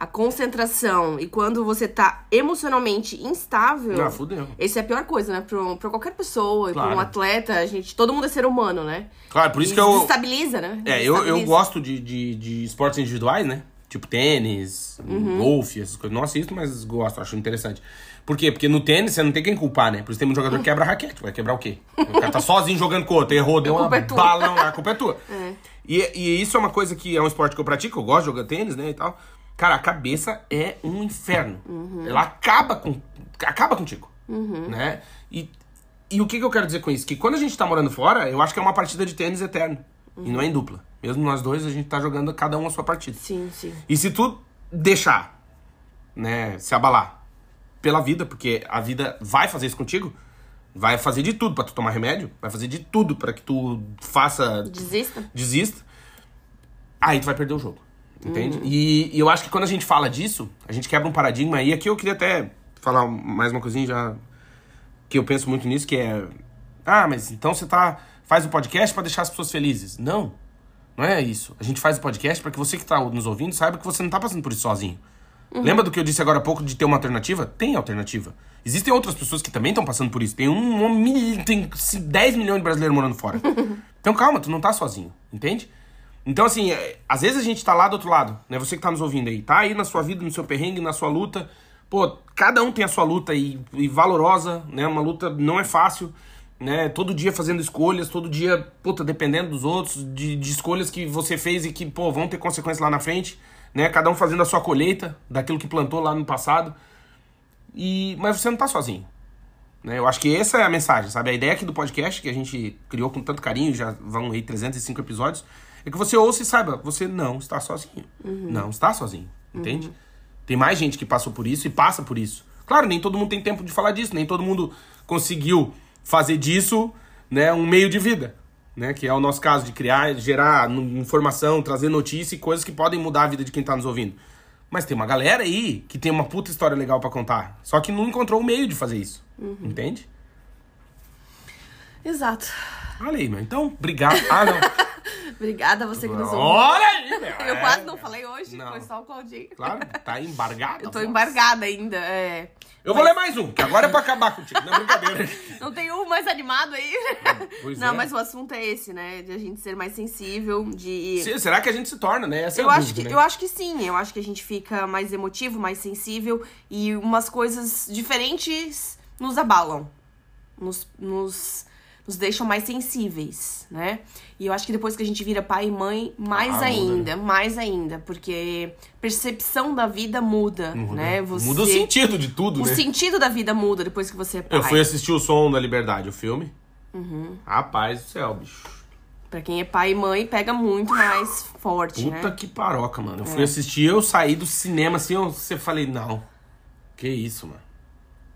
a concentração e quando você tá emocionalmente instável. Ah, fudeu. Essa é a pior coisa, né? Pra, pra qualquer pessoa, Claro. pra um atleta, a gente. Todo mundo é ser humano, né? Claro, por isso E que eu. Desestabiliza, né? É, eu, eu gosto de, de, de esportes individuais, né? Tipo tênis, Uhum. golfe, essas coisas. Não assisto, mas gosto, acho interessante. Por quê? Porque no tênis você não tem quem culpar, né? Por isso tem um jogador que quebra raquete. Vai quebrar o quê? O cara tá sozinho jogando com o outro, errou, deu uma é balão, a culpa é tua. E, e isso é uma coisa que é um esporte que eu pratico, eu gosto de jogar tênis, né, e tal. Cara, a cabeça é um inferno. Uhum. Ela acaba com acaba contigo, né? E, e o que, que eu quero dizer com isso? Que quando a gente tá morando fora, eu acho que é uma partida de tênis eterno. E não é em dupla. Mesmo nós dois, a gente tá jogando cada um a sua partida. Sim, sim. E se tu deixar, né, se abalar pela vida, porque a vida vai fazer isso contigo, vai fazer de tudo pra tu tomar remédio, vai fazer de tudo pra que tu faça Desista. desista, aí tu vai perder o jogo. Entende? E, e eu acho que quando a gente fala disso, a gente quebra um paradigma. E aqui eu queria até falar mais uma coisinha já. Que eu penso muito nisso, que é. Ah, mas então você tá. Faz o podcast pra deixar as pessoas felizes. Não. Não é isso. A gente faz o podcast pra que você que tá nos ouvindo saiba que você não tá passando por isso sozinho. Lembra do que eu disse agora há pouco de ter uma alternativa? Tem alternativa. Existem outras pessoas que também estão passando por isso. Tem um, um mil- tem 10 milhões de brasileiros morando fora. então calma, tu não tá sozinho, entende? Então, assim, é, às vezes a gente tá lá do outro lado, né? Você que tá nos ouvindo aí, tá aí na sua vida, no seu perrengue, na sua luta. Pô, cada um tem a sua luta e, e valorosa, né? Uma luta não é fácil, né? Todo dia fazendo escolhas, todo dia, puta, dependendo dos outros, de, de escolhas que você fez e que, pô, vão ter consequências lá na frente, né? Cada um fazendo a sua colheita daquilo que plantou lá no passado. E, mas você não tá sozinho. Né? Eu acho que essa é a mensagem, sabe? A ideia aqui do podcast, que a gente criou com tanto carinho, já vão aí 305 episódios, é que você ouça e saiba, você não está sozinho. Não está sozinho, entende? Tem mais gente que passou por isso e passa por isso. Claro, nem todo mundo tem tempo de falar disso, nem todo mundo conseguiu fazer disso né, um meio de vida. Né, que é o nosso caso de criar, gerar informação, trazer notícia e coisas que podem mudar a vida de quem tá nos ouvindo. Mas tem uma galera aí que tem uma puta história legal pra contar. Só que não encontrou o meio de fazer isso. Entende? Exato. Olha aí, meu. Então, obrigado. Ah, não. Obrigada a você que nos ouviu. Olha aí, meu. Eu É, quase não falei hoje, Não. foi só o Claudinho. Claro, tá embargado. Eu tô embargada ainda, é. Eu vou ler mais um, que agora é pra acabar contigo. Não, brincadeira. Não tem um mais animado aí? Pois não, é. mas o assunto é esse, né? De a gente ser mais sensível, de. Se- Será que a gente se torna, né? Essa é Eu a acho, dúvida, que, né? eu acho que sim, eu acho que a gente fica mais emotivo, mais sensível e umas coisas diferentes nos abalam, nos, nos, nos deixam mais sensíveis, né? E eu acho que depois que a gente vira pai e mãe, mais Ah, muda, ainda, mais ainda, porque percepção da vida muda, né? Você, Muda o sentido de tudo, o né? sentido da vida muda depois que você é pai. Eu fui assistir o Som da Liberdade, o filme. Uhum. Rapaz do céu, bicho. Pra quem é pai e mãe, pega muito mais forte, Puta né? que paroca, mano. Eu fui assistir, eu saí do cinema assim, eu você falei, não. Que isso, mano.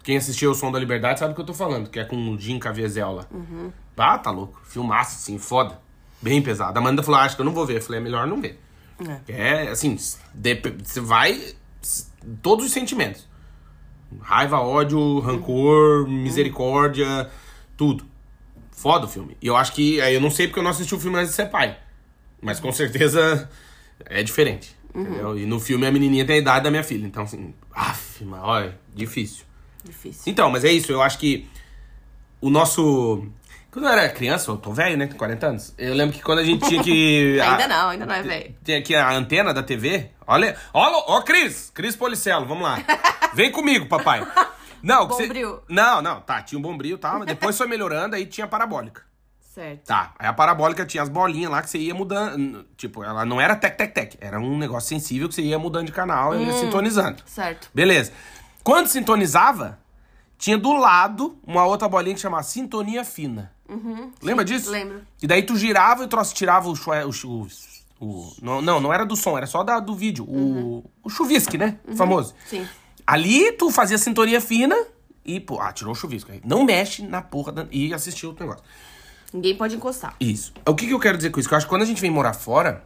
Quem assistiu o Som da Liberdade sabe o que eu tô falando, que é com o Jim Caviezel lá. Uhum. Ah, tá louco. Filmaço, assim, foda. Bem pesado. A Amanda falou, ah, acho que eu não vou ver. Eu falei, é melhor não ver. É, assim, dep- você vai. Todos os sentimentos. Raiva, ódio, rancor, misericórdia, tudo. Foda o filme. E eu acho que. Eu não sei porque eu não assisti o filme antes de ser pai. Mas com certeza é diferente. Entendeu? E no filme a menininha tem a idade da minha filha. Então, assim. Af, mas olha, difícil. Difícil. Então, mas é isso. Eu acho que o nosso. Quando eu era criança, eu tô velho, né? Com 40 anos. Eu lembro que quando a gente tinha que. Ainda a- não, ainda não é velho. Tem aqui a antena da TV. Olha. Olha, ó, Cris! Cris Policelo, vamos lá. Vem comigo, papai. Não, você- Bombril. Não, não, tá, tinha um bombril e tal, mas depois foi melhorando, aí tinha a parabólica. Certo. Tá, aí a parabólica tinha as bolinhas lá que você ia mudando. Tipo, ela não era tec-tec-tec, era um negócio sensível que você ia mudando de canal e ia sintonizando. Certo. Beleza. Quando sintonizava, tinha do lado uma outra bolinha que chamava sintonia fina. Lembra disso? lembro. E daí tu girava e o troço tirava o, o, chu- o- não, não, não era do som, era só da, do vídeo. O, o chuvisque, né? Famoso. Sim. Ali tu fazia sintonia fina e, pô, ah, tirou o chuvisco. Aí Não mexe na porra da, e assistiu o negócio. Ninguém pode encostar. Isso. O que, que eu quero dizer com isso? Que eu acho que quando a gente vem morar fora,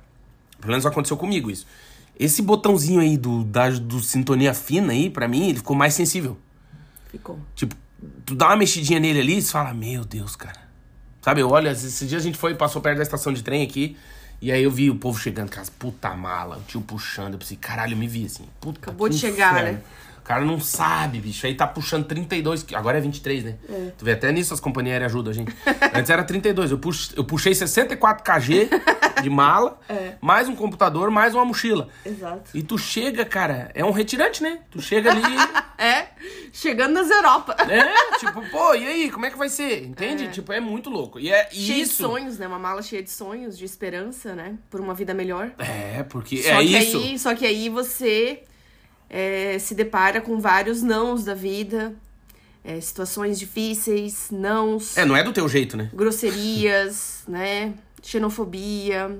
pelo menos aconteceu comigo isso. Esse botãozinho aí do, da, do sintonia fina aí, pra mim, ele ficou mais sensível. Ficou. Tipo, tu dá uma mexidinha nele ali e você fala, meu Deus, cara. Sabe, eu olho, esses dias a gente foi, passou perto da estação de trem aqui, E aí eu vi o povo chegando com as puta mala, o tio puxando. Eu pensei, caralho, eu me vi assim. Puta, Acabou de chegar, inferno. né? O cara não sabe, bicho. Aí tá puxando 32, qui- agora é 23, né? É. Tu vê, até nisso as companhias aéreas ajudam a gente. Antes era 32. Eu, pux, eu puxei 64 kg de mala, É. mais um computador, mais uma mochila. Exato. E tu chega, cara, é um retirante, né? Tu chega ali. É, chegando nas Europa. é, tipo, pô, e aí, como é que vai ser? Entende? Tipo, é muito louco. E é e Cheio isso. de sonhos, né? Uma mala cheia de sonhos, de esperança, né? Por uma vida melhor. É, porque Só é que isso. aí, só que aí você é, se depara com vários nãos da vida, é, situações difíceis, nãos, É, não é do teu jeito, né? grosserias, né? Xenofobia.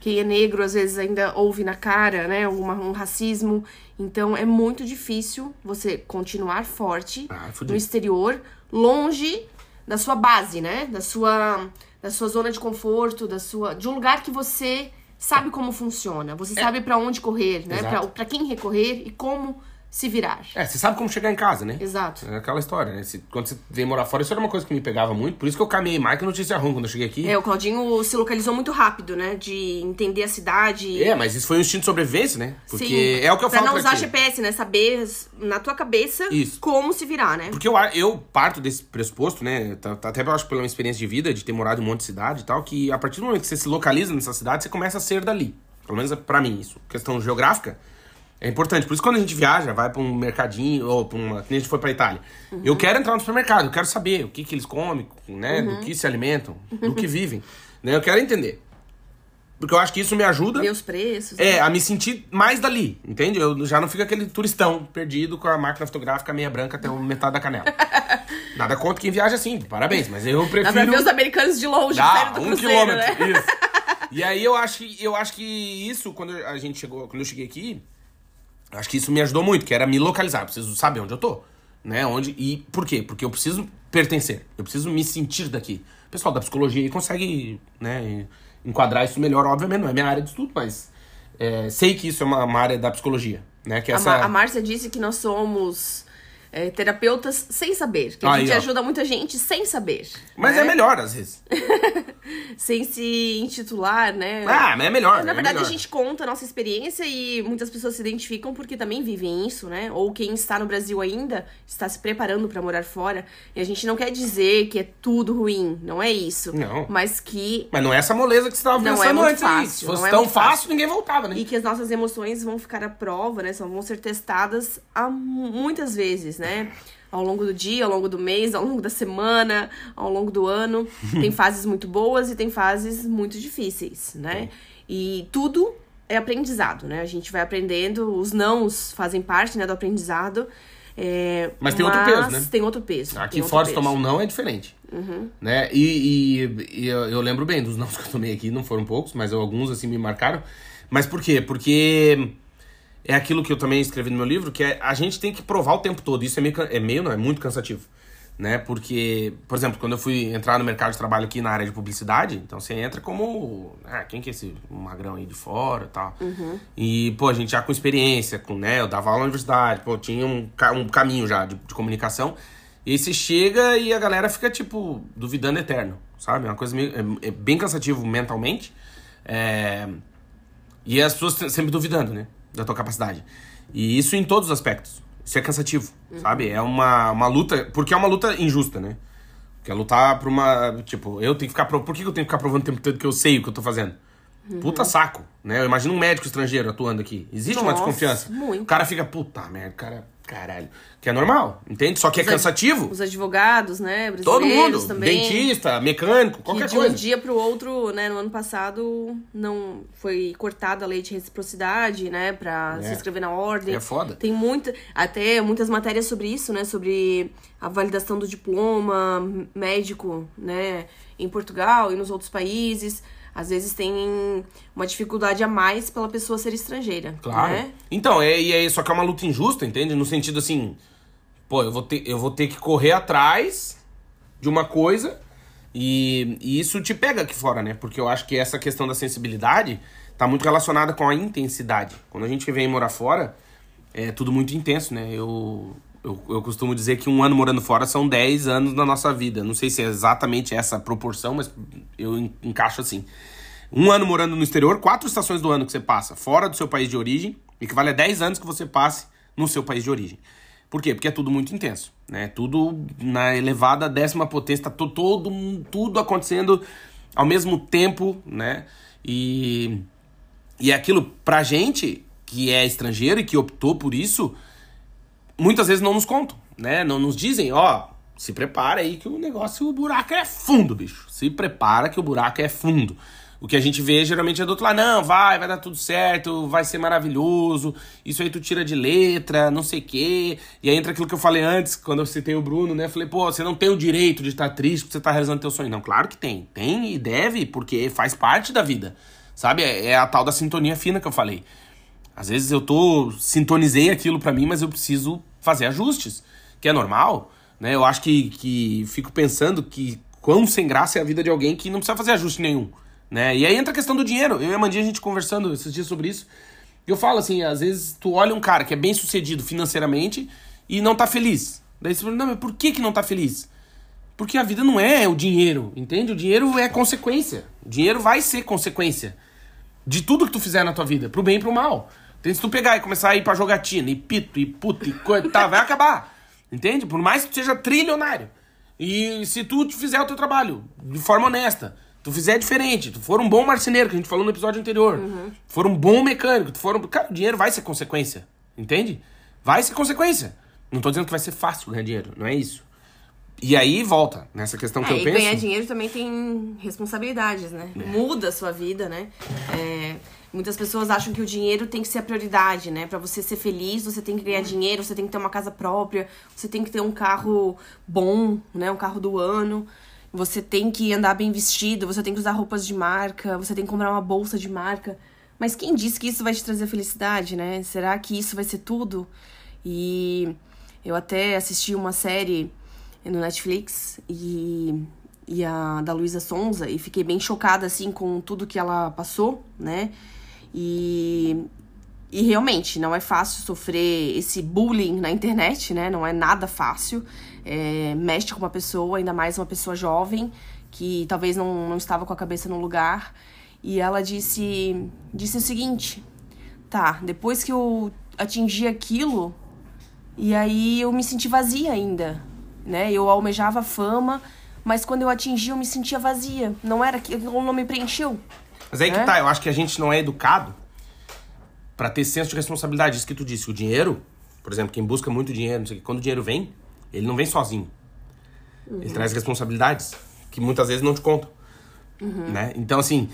Quem é negro às vezes ainda ouve na cara, né? Uma, um racismo. Então é muito difícil você continuar forte Ah, no exterior, longe da sua base, né? Da sua, da sua zona de conforto, da sua, de um lugar que você sabe como funciona. Você sabe pra onde correr, né? Pra quem recorrer e como se virar. É, você sabe como chegar em casa, né? Exato. É aquela história, né? Se- quando você veio morar fora, isso era uma coisa que me pegava muito. Por isso que eu caminhei mais que notícia ruim quando eu cheguei aqui. É, o Claudinho se localizou muito rápido, né? De entender a cidade. É, mas isso foi um instinto de sobrevivência, né? Porque Sim. é o que eu pra falo não pra usar ti. GPS, né? Saber na tua cabeça Isso. como se virar, né? Porque eu, eu parto desse pressuposto, né? tá- tá- Até eu acho pela minha experiência de vida, de ter morado em um monte de cidade e tal, que a partir do momento que você se localiza nessa cidade, você começa a ser dali. Pelo menos é pra mim isso. Questão geográfica é importante. Por isso quando a gente viaja, vai pra um mercadinho, ou pra uma. Que a gente foi pra Itália. Uhum. Eu quero entrar no supermercado, eu quero saber o que, que eles comem, né? Uhum. Do que se alimentam, do que vivem. Né? Eu quero entender. Porque eu acho que isso me ajuda. Ver os preços. né? É, a me sentir mais dali, entende? Eu já não fico aquele turistão perdido com a máquina fotográfica meia branca até o metade da canela. Nada contra quem viaja assim, parabéns, mas eu Dá pra prefiro... ver os americanos de longe, Dá, do um cruzeiro, quilômetro, né? isso. E aí eu acho que eu acho que isso, quando a gente chegou, quando eu cheguei aqui, acho que isso me ajudou muito, que era me localizar, eu preciso saber onde eu tô, né? Onde e por quê? Porque eu preciso pertencer, eu preciso me sentir daqui. O pessoal da psicologia aí consegue, né, enquadrar isso melhor, obviamente, não é minha área de estudo, mas é, sei que isso é uma, uma área da psicologia, né? Que essa a Márcia disse que nós somos é, terapeutas sem saber. Que a Aí, gente ó. ajuda muita gente sem saber. Mas né? é melhor às vezes. Sem se intitular, né? Ah, mas é melhor. Na é verdade, melhor. a gente conta a nossa experiência e muitas pessoas se identificam porque também vivem isso, né? Ou quem está no Brasil ainda está se preparando para morar fora. E a gente não quer dizer que é tudo ruim, não é isso. Não. Mas que Mas não é essa moleza que você tava Não é pensando muito antes fácil, Se fosse não é tão fácil, fácil. ninguém voltava, né? E que as nossas emoções vão ficar à prova, né? Vão ser testadas a mu- muitas vezes, né? Ao longo do dia, ao longo do mês, ao longo da semana, ao longo do ano. Tem fases muito boas e tem fases muito difíceis, né? E tudo é aprendizado, né? A gente vai aprendendo, os nãos fazem parte né, do aprendizado. é, Mas tem outro peso, né? Tem outro peso. Aqui fora, se peso. Uhum. tomar um não é diferente. Né? E, e- e eu, eu lembro bem dos nãos que eu tomei aqui, não foram poucos, mas alguns assim me marcaram. Mas por quê? Porque é aquilo que eu também escrevi no meu livro, que é a gente tem que provar o tempo todo. Isso é meio, é meio não, é muito cansativo. Né? Porque, por exemplo, quando eu fui entrar no mercado de trabalho aqui na área de publicidade, então você entra como. Ah, quem que é esse magrão aí de fora e tal? E, pô, a gente já com experiência, com, né? Eu dava aula na universidade, pô, tinha um, um caminho já de, de comunicação. E aí você chega e a galera fica, tipo, duvidando eterno, sabe? É uma coisa meio. É, é bem cansativo mentalmente. É. E as pessoas sempre duvidando, né? Da tua capacidade. E isso em todos os aspectos. Isso é cansativo, sabe? É uma, uma luta. Porque é uma luta injusta, né? Porque é lutar por uma. Tipo, eu tenho que ficar. Pro... Por que eu tenho que ficar provando o tempo todo que eu sei o que eu tô fazendo? Puta saco, né? Eu imagino um médico estrangeiro atuando aqui. Existe uma Nossa, desconfiança. muito. O cara fica, puta merda, cara, caralho. Que é normal, entende? Só que é Os ad- cansativo. Os advogados, né? Todo mundo. também. Dentista, mecânico, Que qualquer de coisa. um dia pro outro, né, no ano passado, não foi cortada a lei de reciprocidade, né, pra É. se inscrever na ordem. É foda. Tem muita, até muitas matérias sobre isso, né, sobre a validação do diploma médico, né, em Portugal e nos outros países. Às vezes tem uma dificuldade a mais pela pessoa ser estrangeira, Claro. né? Então, é, e é, só que é uma luta injusta, entende? No sentido assim, pô, eu vou ter, eu vou ter que correr atrás de uma coisa e, e isso te pega aqui fora, né? Porque eu acho que essa questão da sensibilidade tá muito relacionada com a intensidade. Quando a gente vem morar fora, é tudo muito intenso, né? Eu, eu, eu costumo dizer que um ano morando fora são 10 anos da nossa vida. Não sei se é exatamente essa proporção, mas eu en- encaixo assim. Um ano morando no exterior, quatro estações do ano que você passa fora do seu país de origem, equivale a 10 anos que você passe no seu país de origem. Por quê? Porque é tudo muito intenso, né? Tudo na elevada décima potência, tá todo, tudo acontecendo ao mesmo tempo, né? E, e aquilo pra gente, que é estrangeiro e que optou por isso, muitas vezes não nos contam, né? Não nos dizem, ó, se prepara aí que o negócio, o buraco é fundo, bicho. Se prepara que o buraco é fundo. O que a gente vê geralmente é do outro lado, não, vai, vai dar tudo certo, vai ser maravilhoso, isso aí tu tira de letra, não sei o quê. E aí entra aquilo que eu falei antes, quando eu citei o Bruno, né? Falei, pô, você não tem o direito de estar triste porque você tá realizando teu sonho. Não, claro que tem. Tem e deve, porque faz parte da vida. Sabe? É, é a tal da sintonia fina que eu falei. Às vezes eu tô. sintonizei aquilo para mim, mas eu preciso fazer ajustes, que é normal, né? Eu acho que, que fico pensando que quão sem graça é a vida de alguém que não precisa fazer ajuste nenhum. Né? E aí entra a questão do dinheiro. Eu e a Mandinha, a gente conversando esses dias sobre isso. Eu falo assim, às vezes tu olha um cara que é bem sucedido financeiramente e não tá feliz. Daí você fala, não, mas por que que não tá feliz? Porque a vida não é o dinheiro, entende? O dinheiro é consequência. O dinheiro vai ser consequência de tudo que tu fizer na tua vida, pro bem e pro mal. Então, se tu pegar e começar a ir pra jogatina, e pito, e puto, e coisa, tá, vai acabar. Entende? Por mais que tu seja trilionário. E se tu fizer o teu trabalho de forma honesta, tu fizer diferente, tu for um bom marceneiro, que a gente falou no episódio anterior, uhum. for um bom mecânico, tu for um... Cara, o dinheiro vai ser consequência, entende? Vai ser consequência. Não tô dizendo que vai ser fácil ganhar dinheiro, não é isso. E aí volta nessa questão que é, eu penso. ganhar dinheiro também tem responsabilidades, né? É. Muda a sua vida, né? É, muitas pessoas acham que o dinheiro tem que ser a prioridade, né? Para você ser feliz, você tem que ganhar dinheiro, você tem que ter uma casa própria, você tem que ter um carro bom, né? Um carro do ano. Você tem que andar bem vestido, você tem que usar roupas de marca, você tem que comprar uma bolsa de marca. Mas quem disse que isso vai te trazer felicidade, né? Será que isso vai ser tudo? E eu até assisti uma série no Netflix e, e a da Luísa Sonza e fiquei bem chocada assim com tudo que ela passou, né? E e realmente, não é fácil sofrer esse bullying na internet, né? Não é nada fácil. É, mexe com uma pessoa, ainda mais uma pessoa jovem, que talvez não, não estava com a cabeça no lugar. E ela disse, disse o seguinte: tá, depois que eu atingi aquilo, e aí eu me senti vazia ainda, né? Eu almejava fama, mas quando eu atingi eu me sentia vazia. Não era que não me preencheu. Mas aí né? que tá, eu acho que a gente não é educado para ter senso de responsabilidade. Isso que tu disse, o dinheiro, por exemplo, quem busca muito dinheiro, não sei o que, quando o dinheiro vem, ele não vem sozinho. Uhum. Ele traz responsabilidades que muitas vezes não te contam. Uhum. Né? Então, assim,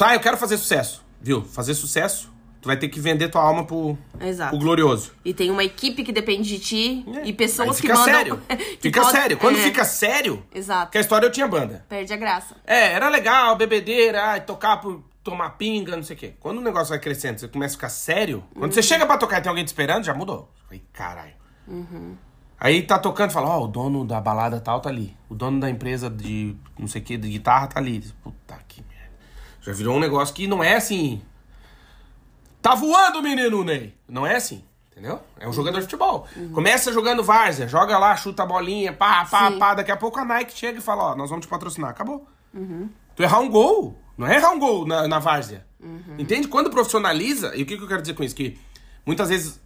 ah, eu quero fazer sucesso, viu? Fazer sucesso, tu vai ter que vender tua alma pro, Exato. pro glorioso. E tem uma equipe que depende de ti é. e pessoas fica que mandam... sério. que fica pode... sério. Quando é. fica sério, Exato. que a história eu tinha banda. Perde a graça. É, era legal, bebedeira, tocar por tomar pinga, não sei o quê. Quando o negócio vai crescendo, você começa a ficar sério, quando uhum. você chega pra tocar e tem alguém te esperando, já mudou. Aí, caralho. Uhum. Aí tá tocando fala, ó, oh, o dono da balada tal tá ali. O dono da empresa de não sei o que, de guitarra tá ali. Puta que merda. Já virou um negócio que não é assim. Tá voando, menino Ney. Não é assim. Entendeu? É um jogador de futebol. Uhum. Começa jogando várzea, joga lá, chuta a bolinha, pá, pá, Sim. pá. Daqui a pouco a Nike chega e fala, ó, nós vamos te patrocinar. Acabou. Uhum. Tu errar um gol, não é errar um gol na, na várzea. Uhum. Entende? Quando profissionaliza, e o que, que eu quero dizer com isso? Que muitas vezes,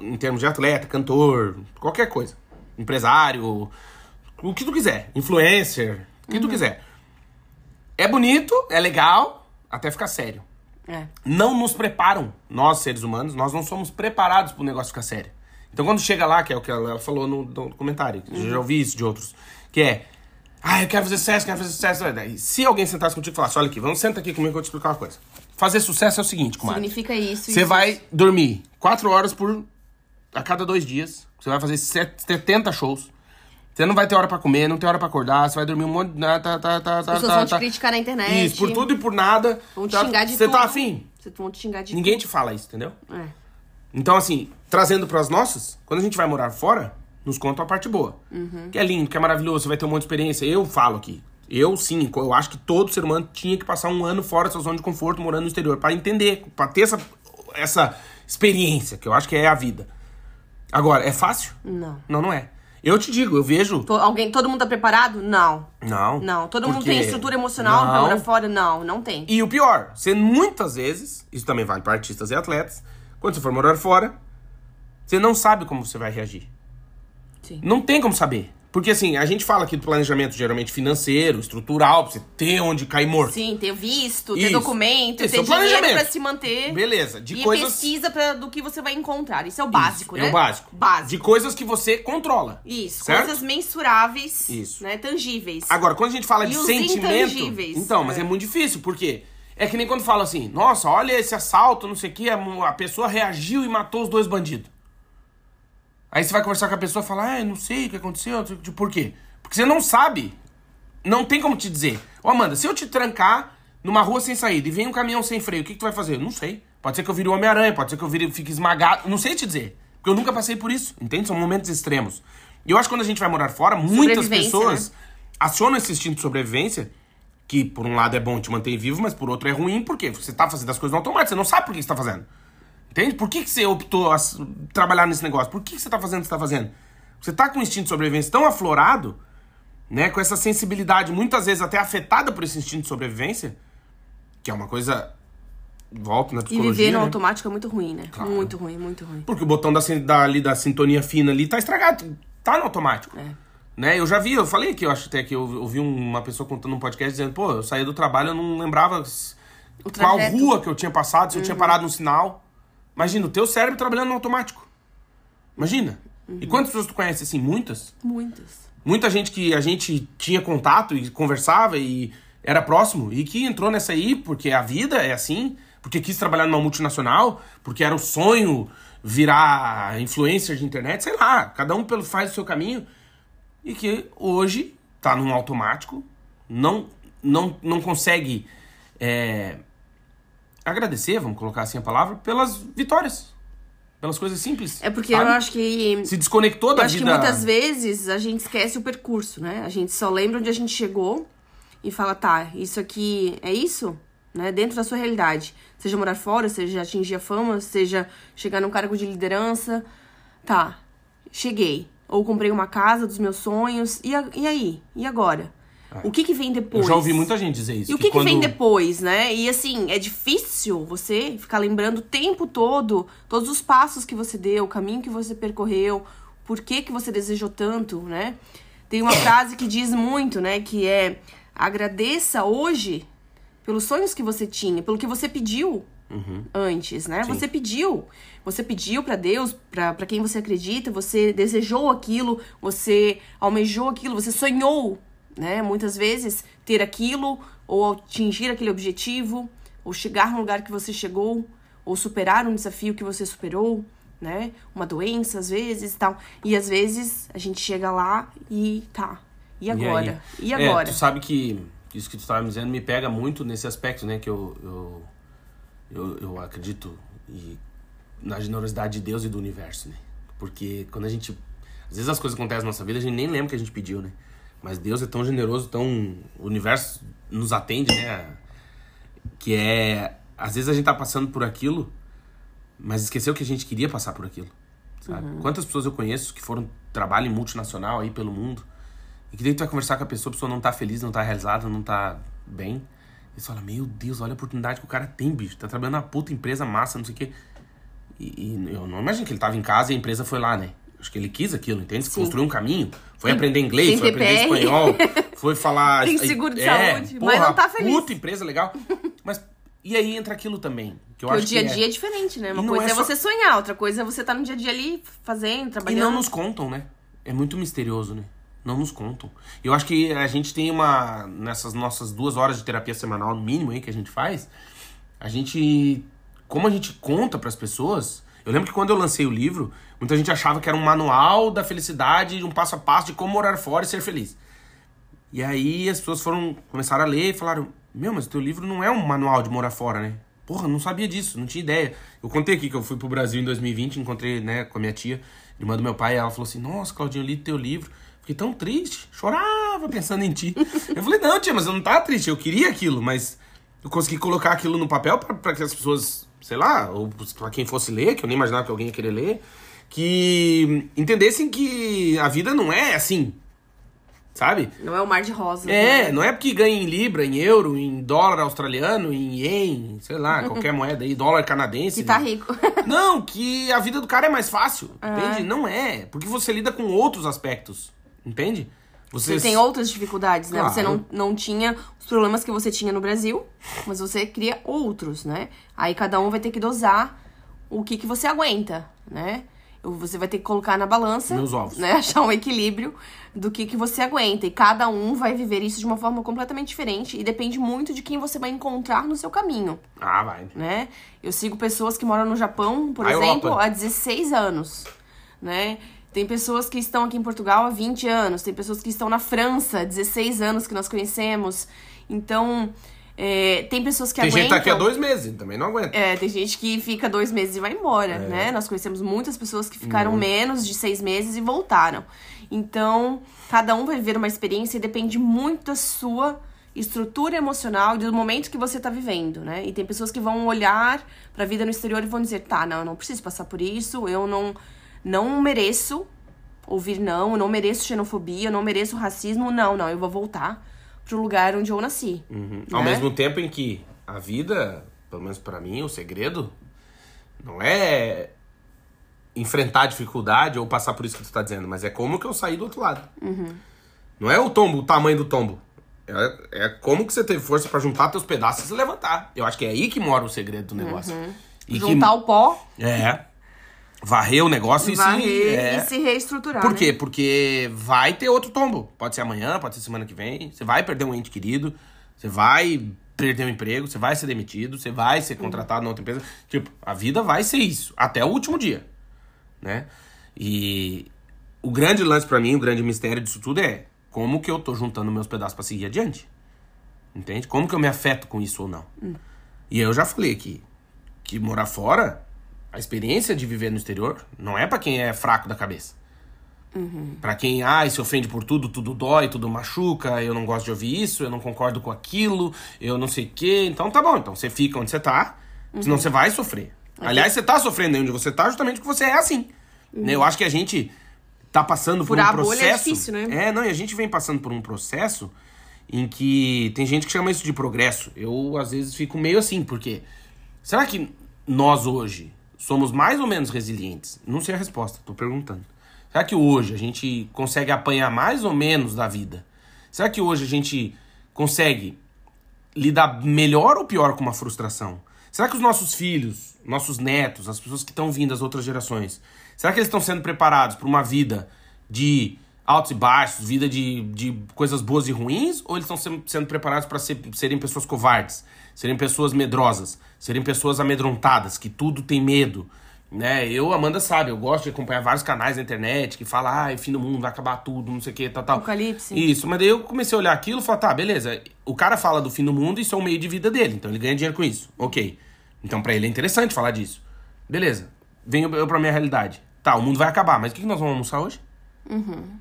em termos de atleta, cantor, qualquer coisa, empresário, o que tu quiser, influencer, o que uhum. tu quiser. É bonito, é legal, até ficar sério. É. Não nos preparam, nós seres humanos, nós não somos preparados para o negócio ficar sério. Então quando chega lá, que é o que ela falou no, no comentário, uhum. já ouvi isso de outros, que é ah, eu quero fazer sucesso, quero fazer sucesso. Se alguém sentasse contigo e falasse, olha aqui, vamos sentar aqui comigo que eu vou te explicar uma coisa. Fazer sucesso é o seguinte, comadre. Significa isso. Você vai dormir quatro horas por a cada dois dias. Você vai fazer 70 shows. Você não vai ter hora pra comer, não tem hora pra acordar, você vai dormir um monte de. Tá, tá, tá, tá, As pessoas tá, vão tá. te criticar na internet. Isso, por tudo e por nada. Vão te tá, xingar de Você tá tudo. tá afim? Você vão te xingar de Ninguém tudo. te fala isso, entendeu? É. Então, assim, trazendo pras nossas, quando a gente vai morar fora, nos conta a parte boa. Uhum. Que é lindo, que é maravilhoso, você vai ter um monte de experiência. Eu falo aqui. Eu sim, eu acho que todo ser humano tinha que passar um ano fora da sua zona de conforto, morando no exterior, para entender, para ter essa, essa experiência, que eu acho que é a vida. Agora, é fácil? Não. Não, não é. Eu te digo, eu vejo. To- Alguém, todo mundo tá preparado? Não. Não. Não. Todo mundo tem estrutura emocional pra Não. morar fora? Não, não tem. E o pior, você muitas vezes, isso também vale para artistas e atletas, quando você for morar fora, você não sabe como você vai reagir. Sim. Não tem como saber. Porque assim, a gente fala aqui do planejamento geralmente financeiro, estrutural, pra você ter onde cair morto. Sim, ter visto, ter Isso. documento, Esse ter é dinheiro pra se manter. Beleza, de e coisas. pesquisa pra, do que você vai encontrar. Isso é o básico, Isso, né? É o básico. Básico. De coisas que você controla. Isso, certo? coisas mensuráveis, Isso. né? Tangíveis. Agora, quando a gente fala E de sentimento. intangíveis. Então, mas é. muito difícil, porque é que nem quando fala assim, nossa, olha esse assalto, não sei o que, a, a pessoa reagiu e matou os dois bandidos. Aí você vai conversar com a pessoa e fala, ah, eu não sei o que aconteceu, não sei o que- por quê? Porque você não sabe. Não tem como te dizer. Ô, Amanda, se eu te trancar numa rua sem saída e vem um caminhão sem freio, o que, que tu vai fazer? Eu não sei. Pode ser que eu vire o Homem-Aranha, pode ser que eu vire, fique esmagado. Não sei te dizer. Porque eu nunca passei por isso, entende? São momentos extremos. E eu acho que quando a gente vai morar fora, muitas Sobrevivência, pessoas né? acionam esse instinto de sobrevivência, que por um lado é bom te manter vivo, mas por outro é ruim, porque você tá fazendo as coisas no automático, você não sabe por que você tá fazendo. Entende? Por que, que você optou a trabalhar nesse negócio? Por que, que você tá fazendo o que você tá fazendo? Você tá com um instinto de sobrevivência tão aflorado, né? Com essa sensibilidade, muitas vezes até afetada por esse instinto de sobrevivência, que é uma coisa. Volto na E psicologia. viver no né? automático é muito ruim, né? Claro. Muito ruim, muito ruim. Porque o botão da, da, ali, da sintonia fina ali tá estragado. Tá no automático. É. Né? Eu já vi, eu falei que eu acho até que eu ouvi uma pessoa contando num podcast dizendo, pô, eu saí do trabalho, eu não lembrava qual rua que eu tinha passado, se eu tinha parado no sinal. Imagina, o teu cérebro trabalhando no automático. Imagina. E quantas pessoas tu conhece assim? Muitas. Muitas. Muita gente que a gente tinha contato e conversava e era próximo e que entrou nessa aí porque a vida é assim, porque quis trabalhar numa multinacional, porque era o sonho virar influencer de internet, sei lá, cada um pelo faz o seu caminho e que hoje tá num automático, não não não consegue é, agradecer, vamos colocar assim a palavra, pelas vitórias, pelas coisas simples. É porque sabe? eu acho que. se desconectou Eu da acho que vida. muitas vezes a gente esquece o percurso, né? A gente só lembra onde a gente chegou e fala, tá, isso aqui é isso, né? Dentro da sua realidade. Seja morar fora, seja atingir a fama, seja chegar num cargo de liderança. Tá, cheguei. Ou comprei uma casa dos meus sonhos. E, a- e aí? E agora? O que que vem É. Eu depois? já ouvi muita gente dizer isso. E o que, que quando- vem depois, né? E assim, é difícil você ficar lembrando o tempo todo todos os passos que você deu, o caminho que você percorreu, por que, que você desejou tanto, né? Tem uma frase que diz muito, né? Que é agradeça hoje pelos sonhos que você tinha, pelo que você pediu antes, né? Você pediu. Você pediu pra Deus, pra quem você acredita, você desejou aquilo, você almejou aquilo, você sonhou, né? Muitas vezes ter aquilo ou atingir aquele objetivo, ou chegar no lugar que você chegou, ou superar um desafio que você superou, né? Uma doença às vezes, e tal. E às vezes a gente chega lá e tá. E agora? E, aí? agora? É, tu sabe que isso que tu estava me dizendo me pega muito nesse aspecto, né? Que eu, eu, eu, eu acredito e na generosidade de Deus e do universo, né? Porque quando a gente. Às vezes as coisas acontecem na nossa vida, a gente nem lembra que a gente pediu, né? Mas Deus é tão generoso, tão. O universo nos atende, né? Que é. Às vezes a gente tá passando por aquilo, mas esqueceu que a gente queria passar por aquilo. Sabe? Quantas pessoas eu conheço que foram trabalho em multinacional aí pelo mundo e que daí tu vai conversar com a pessoa, a pessoa não tá feliz, não tá realizada, não tá bem. E você fala, meu Deus, olha a oportunidade que o cara tem, bicho. Tá trabalhando na puta empresa massa, não sei o quê. E, e eu não imagino que ele tava em casa e a empresa foi lá, né? Acho que ele quis aquilo, entende? Se construiu um caminho, foi aprender inglês, tem foi aprender espanhol, foi falar. Tem seguro de é, saúde, mas não tá feliz. Puta empresa legal. Mas e aí entra aquilo também. Que eu Porque o acho dia a é- dia é diferente, né? Uma E coisa é é, só- você sonhar, outra coisa é você estar no dia a dia ali fazendo, E trabalhando. não nos contam, né? É muito misterioso, né? Não nos contam. Eu acho que a gente tem uma. Nessas nossas duas horas de terapia semanal, no mínimo aí, que a gente faz, a gente. Como a gente conta pras pessoas. Eu lembro que quando eu lancei o livro, muita gente achava que era um manual da felicidade, um passo a passo de como morar fora e ser feliz. E aí as pessoas foram. começaram a ler e falaram: Meu, mas o teu livro não é um manual de morar fora, né? Porra, não sabia disso, não tinha ideia. Eu contei aqui que eu fui pro Brasil em 2020, encontrei, né, com a minha tia, irmã do meu pai, e ela falou assim: Nossa, Claudinho, eu li teu livro. Fiquei tão triste, chorava pensando em ti. eu falei: Não, tia, mas eu não tava triste, eu queria aquilo, mas eu consegui colocar aquilo no papel pra que as pessoas, sei lá, ou pra quem fosse ler, que eu nem imaginava que alguém ia querer ler. Que entendessem que a vida não é assim, sabe? Não é o mar de rosas. É, né? não é porque ganha em libra, em euro, em dólar australiano, em ien, sei lá, qualquer moeda aí, dólar canadense. Que tá né? rico. Não, que a vida do cara é mais fácil, Ah. entende? Não é, porque você lida com outros aspectos, entende? Você tem outras dificuldades, né? Claro. Você não, não tinha os problemas que você tinha no Brasil, mas você cria outros, né? Aí cada um vai ter que dosar o que, que você aguenta, né? Você vai ter que colocar na balança, Meus ovos. né? Achar um equilíbrio do que, que você aguenta. E cada um vai viver isso de uma forma completamente diferente. E depende muito de quem você vai encontrar no seu caminho, Ah, vai. né? Eu sigo pessoas que moram no Japão, por A exemplo, Europa. há 16 anos, né? Tem pessoas que estão aqui em Portugal há 20 anos, tem pessoas que estão na França, há 16 anos que nós conhecemos. Então, é, tem pessoas que Tem gente que aguentam... tá aqui há dois meses, também não aguenta. É, tem gente que fica dois meses e vai embora, É. né? Nós conhecemos muitas pessoas que ficaram menos de seis meses e voltaram. Então, cada um vai viver uma experiência e depende muito da sua estrutura emocional e do momento que você tá vivendo, né? E tem pessoas que vão olhar pra vida no exterior e vão dizer, tá, não, eu não preciso passar por isso, eu não, não mereço ouvir não, eu não mereço xenofobia, eu não mereço racismo, não, não, eu vou voltar pro lugar onde eu nasci. Uhum. Ao né? mesmo tempo em que a vida, pelo menos pra mim, o segredo não é enfrentar a dificuldade ou passar por isso que tu tá dizendo, mas é como que eu saí do outro lado. Uhum. Não é o tombo, o tamanho do tombo. É, é como que você teve força pra juntar teus pedaços e levantar. Eu acho que é aí que mora o segredo do negócio. E que- Juntar o pó, É. Varrer o negócio e se. varrer é. e se reestruturar. Por né? quê? Porque vai ter outro tombo. Pode ser amanhã, pode ser semana que vem. Você vai perder um ente querido, você vai perder um emprego, você vai ser demitido, você vai ser contratado na outra empresa. Tipo, a vida vai ser isso, até o último dia, né? E o grande lance pra mim, o grande mistério disso tudo é como que eu tô juntando meus pedaços pra seguir adiante. Entende? Como que eu me afeto com isso ou não. E eu já falei aqui que morar fora, a experiência de viver no exterior não é pra quem é fraco da cabeça. Pra quem, ai, se ofende por tudo, tudo dói, tudo machuca, eu não gosto de ouvir isso, eu não concordo com aquilo, eu não sei o quê. Então tá bom, então você fica onde você tá, senão você vai sofrer. Aliás, você tá sofrendo aí onde você tá justamente porque você é assim. Né? Eu acho que a gente tá passando por Furar um a bolha é processo. difícil, né? É, não, e a gente vem passando por um processo em que tem gente que chama isso de progresso. Eu, às vezes, fico meio assim, porque será que nós hoje somos mais ou menos resilientes? Não sei a resposta, tô perguntando. Será que hoje a gente consegue apanhar mais ou menos da vida? Será que hoje a gente consegue lidar melhor ou pior com uma frustração? Será que os nossos filhos, nossos netos, as pessoas que estão vindo das outras gerações, será que eles estão sendo preparados para uma vida de altos e baixos, vida de, de coisas boas e ruins, ou eles estão sendo, sendo preparados para ser, serem pessoas covardes, serem pessoas medrosas, serem pessoas amedrontadas, que tudo tem medo? Né? Eu, Amanda sabe, eu gosto de acompanhar vários canais na internet que falam, ah, fim do mundo, vai acabar tudo, não sei o que, tal, tal. Apocalipse. Isso, mas daí eu comecei a olhar aquilo e falar, tá, beleza, o cara fala do fim do mundo e isso é o meio de vida dele, então ele ganha dinheiro com isso. Ok. Então pra ele é interessante falar disso. Beleza. Venho eu pra minha realidade. Tá, o mundo vai acabar, mas o que nós vamos almoçar hoje?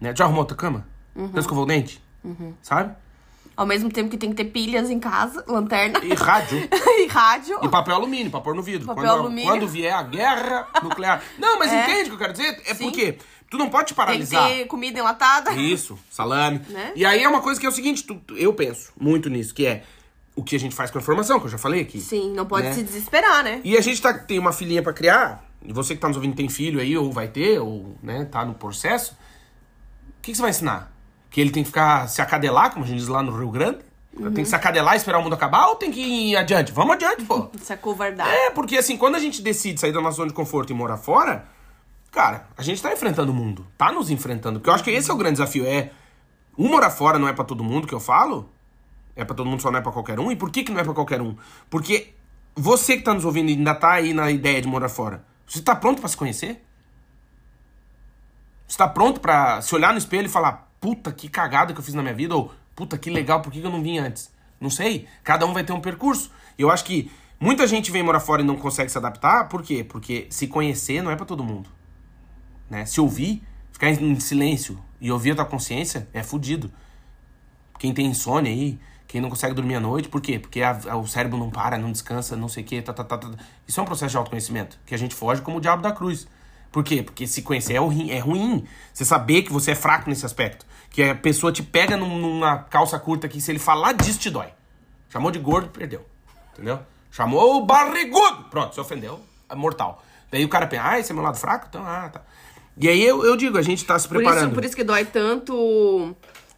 Né? Já arrumou outra cama? Já escovou o dente? Sabe? Ao mesmo tempo que tem que ter pilhas em casa, lanterna E rádio. e rádio. E papel alumínio pra pôr no vidro. Papel quando, alumínio. quando vier a guerra nuclear. Não, mas É. entende o que eu quero dizer? É Sim. porque tu não pode te Tem que paralisar. ter comida enlatada. Isso, salame. Né? E aí é uma coisa que é o seguinte, tu- eu penso muito nisso, que é o que a gente faz com a informação, que eu já falei aqui. Sim, não pode Né? se desesperar, né? E a gente tá, tem uma filhinha pra criar, e você que tá nos ouvindo tem filho aí, ou vai ter, ou né, tá no processo, o que, que você vai ensinar? Que ele tem que ficar se acadelar, como a gente diz lá no Rio Grande? Tem que se acadelar e esperar o mundo acabar, ou tem que ir adiante? Vamos adiante, pô. Se acovardar. É, porque assim, quando a gente decide sair da nossa zona de conforto e morar fora, cara, a gente tá enfrentando o mundo. Tá nos enfrentando. Porque eu acho que esse é o grande desafio. É. Um morar fora não é pra todo mundo que eu falo. É pra todo mundo, só não é pra qualquer um. E por que, que não é pra qualquer um? Porque você que tá nos ouvindo e ainda tá aí na ideia de morar fora, você tá pronto pra se conhecer? Você tá pronto pra se olhar no espelho e falar, puta, que cagada que eu fiz na minha vida? Ou, puta, que legal, por que eu não vim antes? Não sei. Cada um vai ter um percurso. Eu acho que muita gente vem morar fora e não consegue se adaptar. Por quê? Porque se conhecer não é pra todo mundo. Né? Se ouvir, ficar em silêncio e ouvir a tua consciência é fudido. Quem tem insônia aí, quem não consegue dormir à noite, por quê? Porque a- a- o cérebro não para, não descansa, não sei o quê, tá, tá, tá, tá. Isso é um processo de autoconhecimento, que a gente foge como o diabo da cruz. Por quê? Porque se conhecer é ruim, é ruim. Você saber que você é fraco nesse aspecto. Que a pessoa te pega num- numa calça curta que se ele falar disso te dói. Chamou de gordo, perdeu. Entendeu? Chamou o barrigudo. Pronto, se ofendeu. É mortal. Daí o cara pensa, ah, esse é meu lado fraco? Então, ah, tá. E aí eu, eu digo, a gente tá se Por preparando. isso, por isso que dói tanto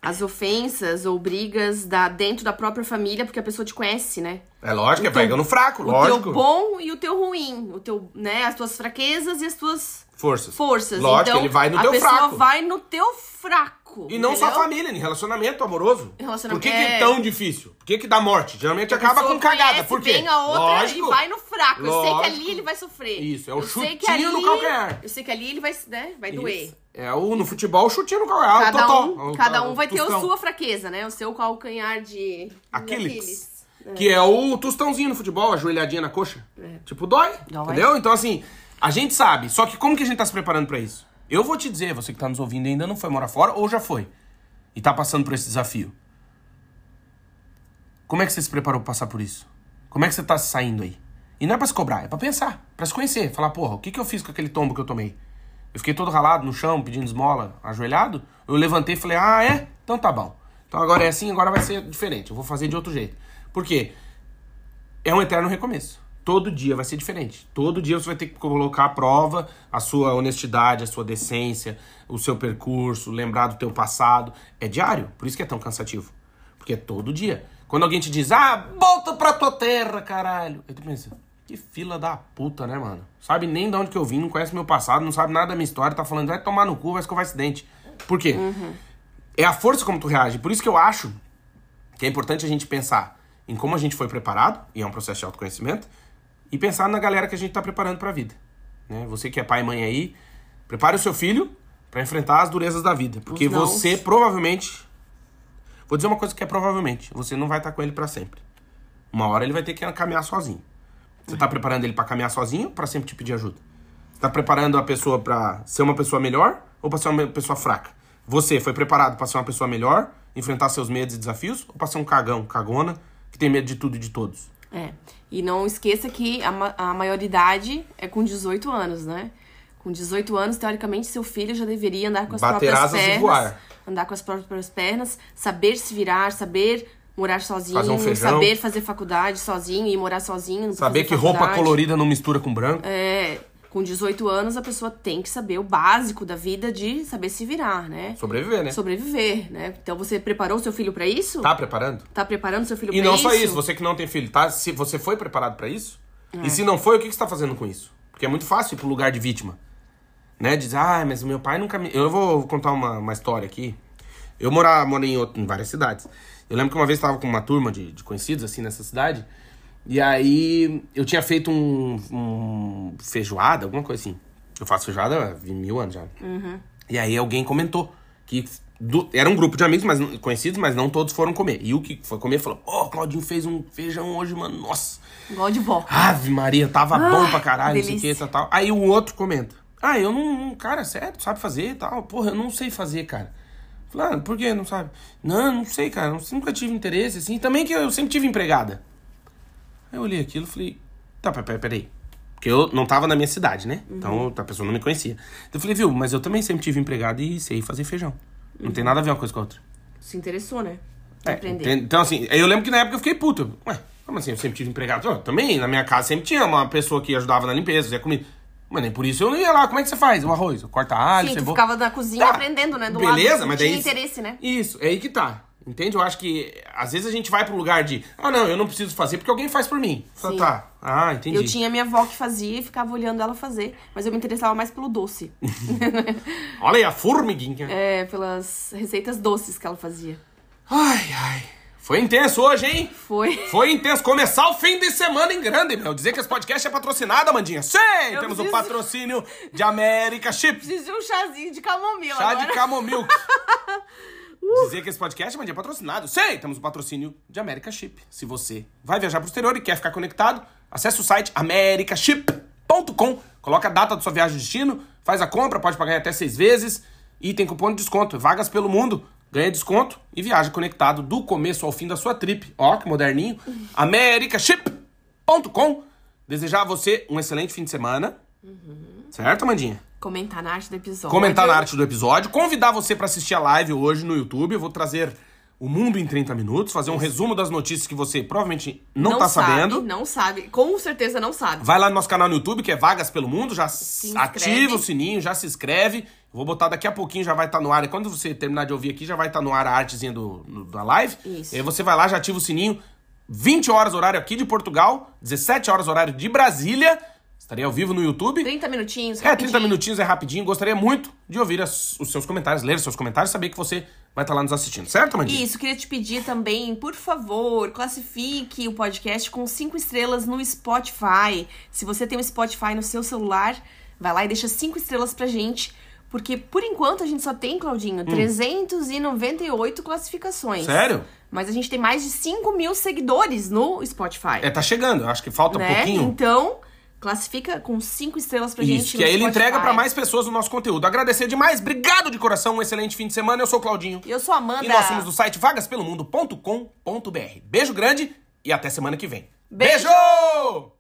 as ofensas ou brigas da, dentro da própria família, porque a pessoa te conhece, né? É lógico, é pega no fraco, O lógico. teu bom e o teu ruim. O teu, né, as tuas fraquezas e as tuas Forças. forças. Lógico, então, ele vai no a teu pessoa fraco. vai no teu fraco. E não só a entendeu? família, em relacionamento amoroso. Relacionamento- Por que, que é é. tão difícil? Por que, que dá morte? Geralmente A acaba com cagada. Por quê? bem a outra Lógico. e vai no fraco. Eu sei que Lógico. ali ele vai sofrer. Isso, é o Eu chutinho no ali- calcanhar. Eu sei que ali ele vai, né, vai doer. Isso. É o, no futebol, o chutinho no calcanhar. Cada o totó, um, o- cada um vai ter a sua fraqueza, né? O seu calcanhar de... Aquiles. Que é o tostãozinho no futebol, ajoelhadinha na coxa. É. Tipo, dói, Dói. Entendeu? Então, assim, a gente sabe. Só que como que a gente tá se preparando pra isso? Eu vou te dizer, você que tá nos ouvindo ainda não foi morar fora ou já foi. E tá passando por esse desafio. Como é que você se preparou pra passar por isso? Como é que você tá saindo aí? E não é pra se cobrar, é pra pensar, pra se conhecer. Falar, porra, o que, que eu fiz com aquele tombo que eu tomei? Eu fiquei todo ralado no chão, pedindo esmola, ajoelhado. Eu levantei e falei, ah, é? Então tá bom. Então agora é assim, agora vai ser diferente. Eu vou fazer de outro jeito. Por quê? é um eterno recomeço. Todo dia vai ser diferente. Todo dia você vai ter que colocar à prova a sua honestidade, a sua decência, o seu percurso, lembrar do teu passado. É diário, por isso que é tão cansativo. Porque é todo dia. Quando alguém te diz, ah, volta pra tua terra, caralho. Aí tu pensa, que fila da puta, né, mano? Sabe nem de onde que eu vim, não conhece meu passado, não sabe nada da minha história, tá falando, vai tomar no cu, vai escovar esse dente. Por quê? É a força como tu reage. Por isso que eu acho que é importante a gente pensar em como a gente foi preparado, e é um processo de autoconhecimento, e pensar na galera que a gente está preparando para a vida. Né? Você que é pai e mãe aí, prepare o seu filho para enfrentar as durezas da vida, porque você provavelmente Vou dizer uma coisa que é provavelmente, você não vai estar com ele para sempre. Uma hora ele vai ter que caminhar sozinho. Você tá preparando ele para caminhar sozinho ou para sempre te pedir ajuda? Você tá preparando a pessoa para ser uma pessoa melhor ou para ser uma pessoa fraca? Você foi preparado para ser uma pessoa melhor, enfrentar seus medos e desafios ou para ser um cagão, cagona, que tem medo de tudo e de todos? É. E não esqueça que a, ma- a maioridade é com 18 anos, né? Com 18 anos, teoricamente, seu filho já deveria andar com as Bater próprias asas e pernas. voar. Andar com as próprias pernas, saber se virar, saber morar sozinho, Fazer um saber fazer faculdade sozinho e morar sozinho. Saber que roupa faculdade. colorida não mistura com branco. É, com 18 anos a pessoa tem que saber o básico da vida de saber se virar, né? Sobreviver, né? Sobreviver, né? Então você preparou seu filho pra isso? Tá preparando? Tá preparando seu filho E pra não isso? só isso, você que não tem filho, tá? Se você foi preparado pra isso? É. E se não foi, o que você tá fazendo com isso? Porque é muito fácil ir pro lugar de vítima. Né? Dizer, ah, mas o meu pai nunca me. Eu vou contar uma, uma história aqui. Eu morava, morei em, outro- em várias cidades. Eu lembro que uma vez eu tava com uma turma de, de conhecidos, assim, nessa cidade. E aí eu tinha feito um, um feijoada, alguma coisa assim. Eu faço feijoada há mil anos já. E aí alguém comentou que do- era um grupo de amigos mas, conhecidos, mas não todos foram comer. E o que foi comer falou: Ó, o Claudinho fez um feijão hoje, mano. Nossa. Igual de vó. Ave Maria, tava Ah, bom pra caralho, não sei o que, tal. Aí o outro comenta. Ah, eu não, cara, sério, sabe fazer e tal. Porra, eu não sei fazer, cara. Falei, ah, por que não sabe? Não, não sei, cara, eu nunca tive interesse, assim. Também que eu sempre tive empregada. Aí eu olhei aquilo e falei, tá, peraí, peraí. Porque eu não tava na minha cidade, né? Uhum. Então a pessoa não me conhecia. Eu falei, viu, mas eu também sempre tive empregada e sei fazer feijão. Não Uhum. tem nada a ver uma coisa com a outra. Se interessou, né? É, Aprender. Então, assim, eu lembro que na época eu fiquei puto. Ué, como assim? Eu sempre tive empregado. Eu, também, na minha casa sempre tinha uma pessoa que ajudava na limpeza, fazia comida. Mas nem por isso eu não ia lá. Como é que você faz? O arroz? Corta alho, Sim, cebola. ficava na cozinha Tá. aprendendo, né? Do Beleza, lado, mas daí. tinha interesse, né? Isso, é aí que tá. Entende? Eu acho que às vezes a gente vai pro lugar de. Ah, não, eu não preciso fazer porque alguém faz por mim. Tá, Sim. tá. Ah, entendi. Eu tinha minha avó que fazia e ficava olhando ela fazer. Mas eu me interessava mais pelo doce. Olha aí a formiguinha. é, pelas receitas doces que ela fazia. Ai, ai. Foi intenso hoje, hein? Foi. Foi intenso. Começar o fim de semana em grande, meu. Dizer que esse podcast é patrocinado, Amandinha. Sim! Eu Temos o preciso- patrocínio de América Chips. Preciso de um chazinho de camomila Chá agora. de camomilk. Dizer que esse podcast é patrocinado. Sei, temos o patrocínio de America Chip. Se você vai viajar pro exterior e quer ficar conectado, acesse o site americaship.com. Coloca a data da sua viagem de destino, faz a compra, pode pagar até seis vezes e tem cupom de desconto. Vagas pelo mundo, ganha desconto e viaja conectado do começo ao fim da sua trip. Ó, que moderninho. americaship.com. Desejar a você um excelente fim de semana. Certo, Amandinha? Comentar na arte do episódio. Comentar na arte do episódio. Convidar você pra assistir a live hoje no YouTube. Eu vou trazer o mundo em 30 minutos, fazer um resumo das notícias que você provavelmente não, tá sabe, sabendo. Não sabe, com certeza não sabe. Vai lá no nosso canal no YouTube, que é Vagas pelo Mundo, já ativa o sininho, já se inscreve. Vou botar daqui a pouquinho, já vai estar no ar. E quando você terminar de ouvir aqui, já vai estar no ar a artezinha do, da live. Isso. E aí você vai lá, já ativa o sininho. 20 horas horário aqui de Portugal, 17 horas horário de Brasília. Estarei ao vivo no YouTube. 30 minutinhos, É, 30 rapidinho. minutinhos é rapidinho. Gostaria muito de ouvir as- os seus comentários, ler os seus comentários, saber que você vai estar lá nos assistindo, certo, Amandinha? Isso, queria te pedir também, por favor, classifique o podcast com cinco estrelas no Spotify. Se você tem o Spotify no seu celular, vai lá e deixa cinco estrelas pra gente. Porque, por enquanto, a gente só tem, Claudinho, 398 classificações. Hum. Sério? Mas a gente tem mais de 5 mil seguidores no Spotify. É, tá chegando. Eu acho que falta um né? pouquinho. Então, classifica com cinco estrelas pra gente. Isso, que aí ele Spotify. entrega pra mais pessoas o nosso conteúdo. Agradecer demais. Obrigado de coração. Um excelente fim de semana. Eu sou o Claudinho. Eu sou a Amanda. E nós somos do site vagaspelomundo.com.br. Beijo grande e até semana que vem. Beijo! Beijo!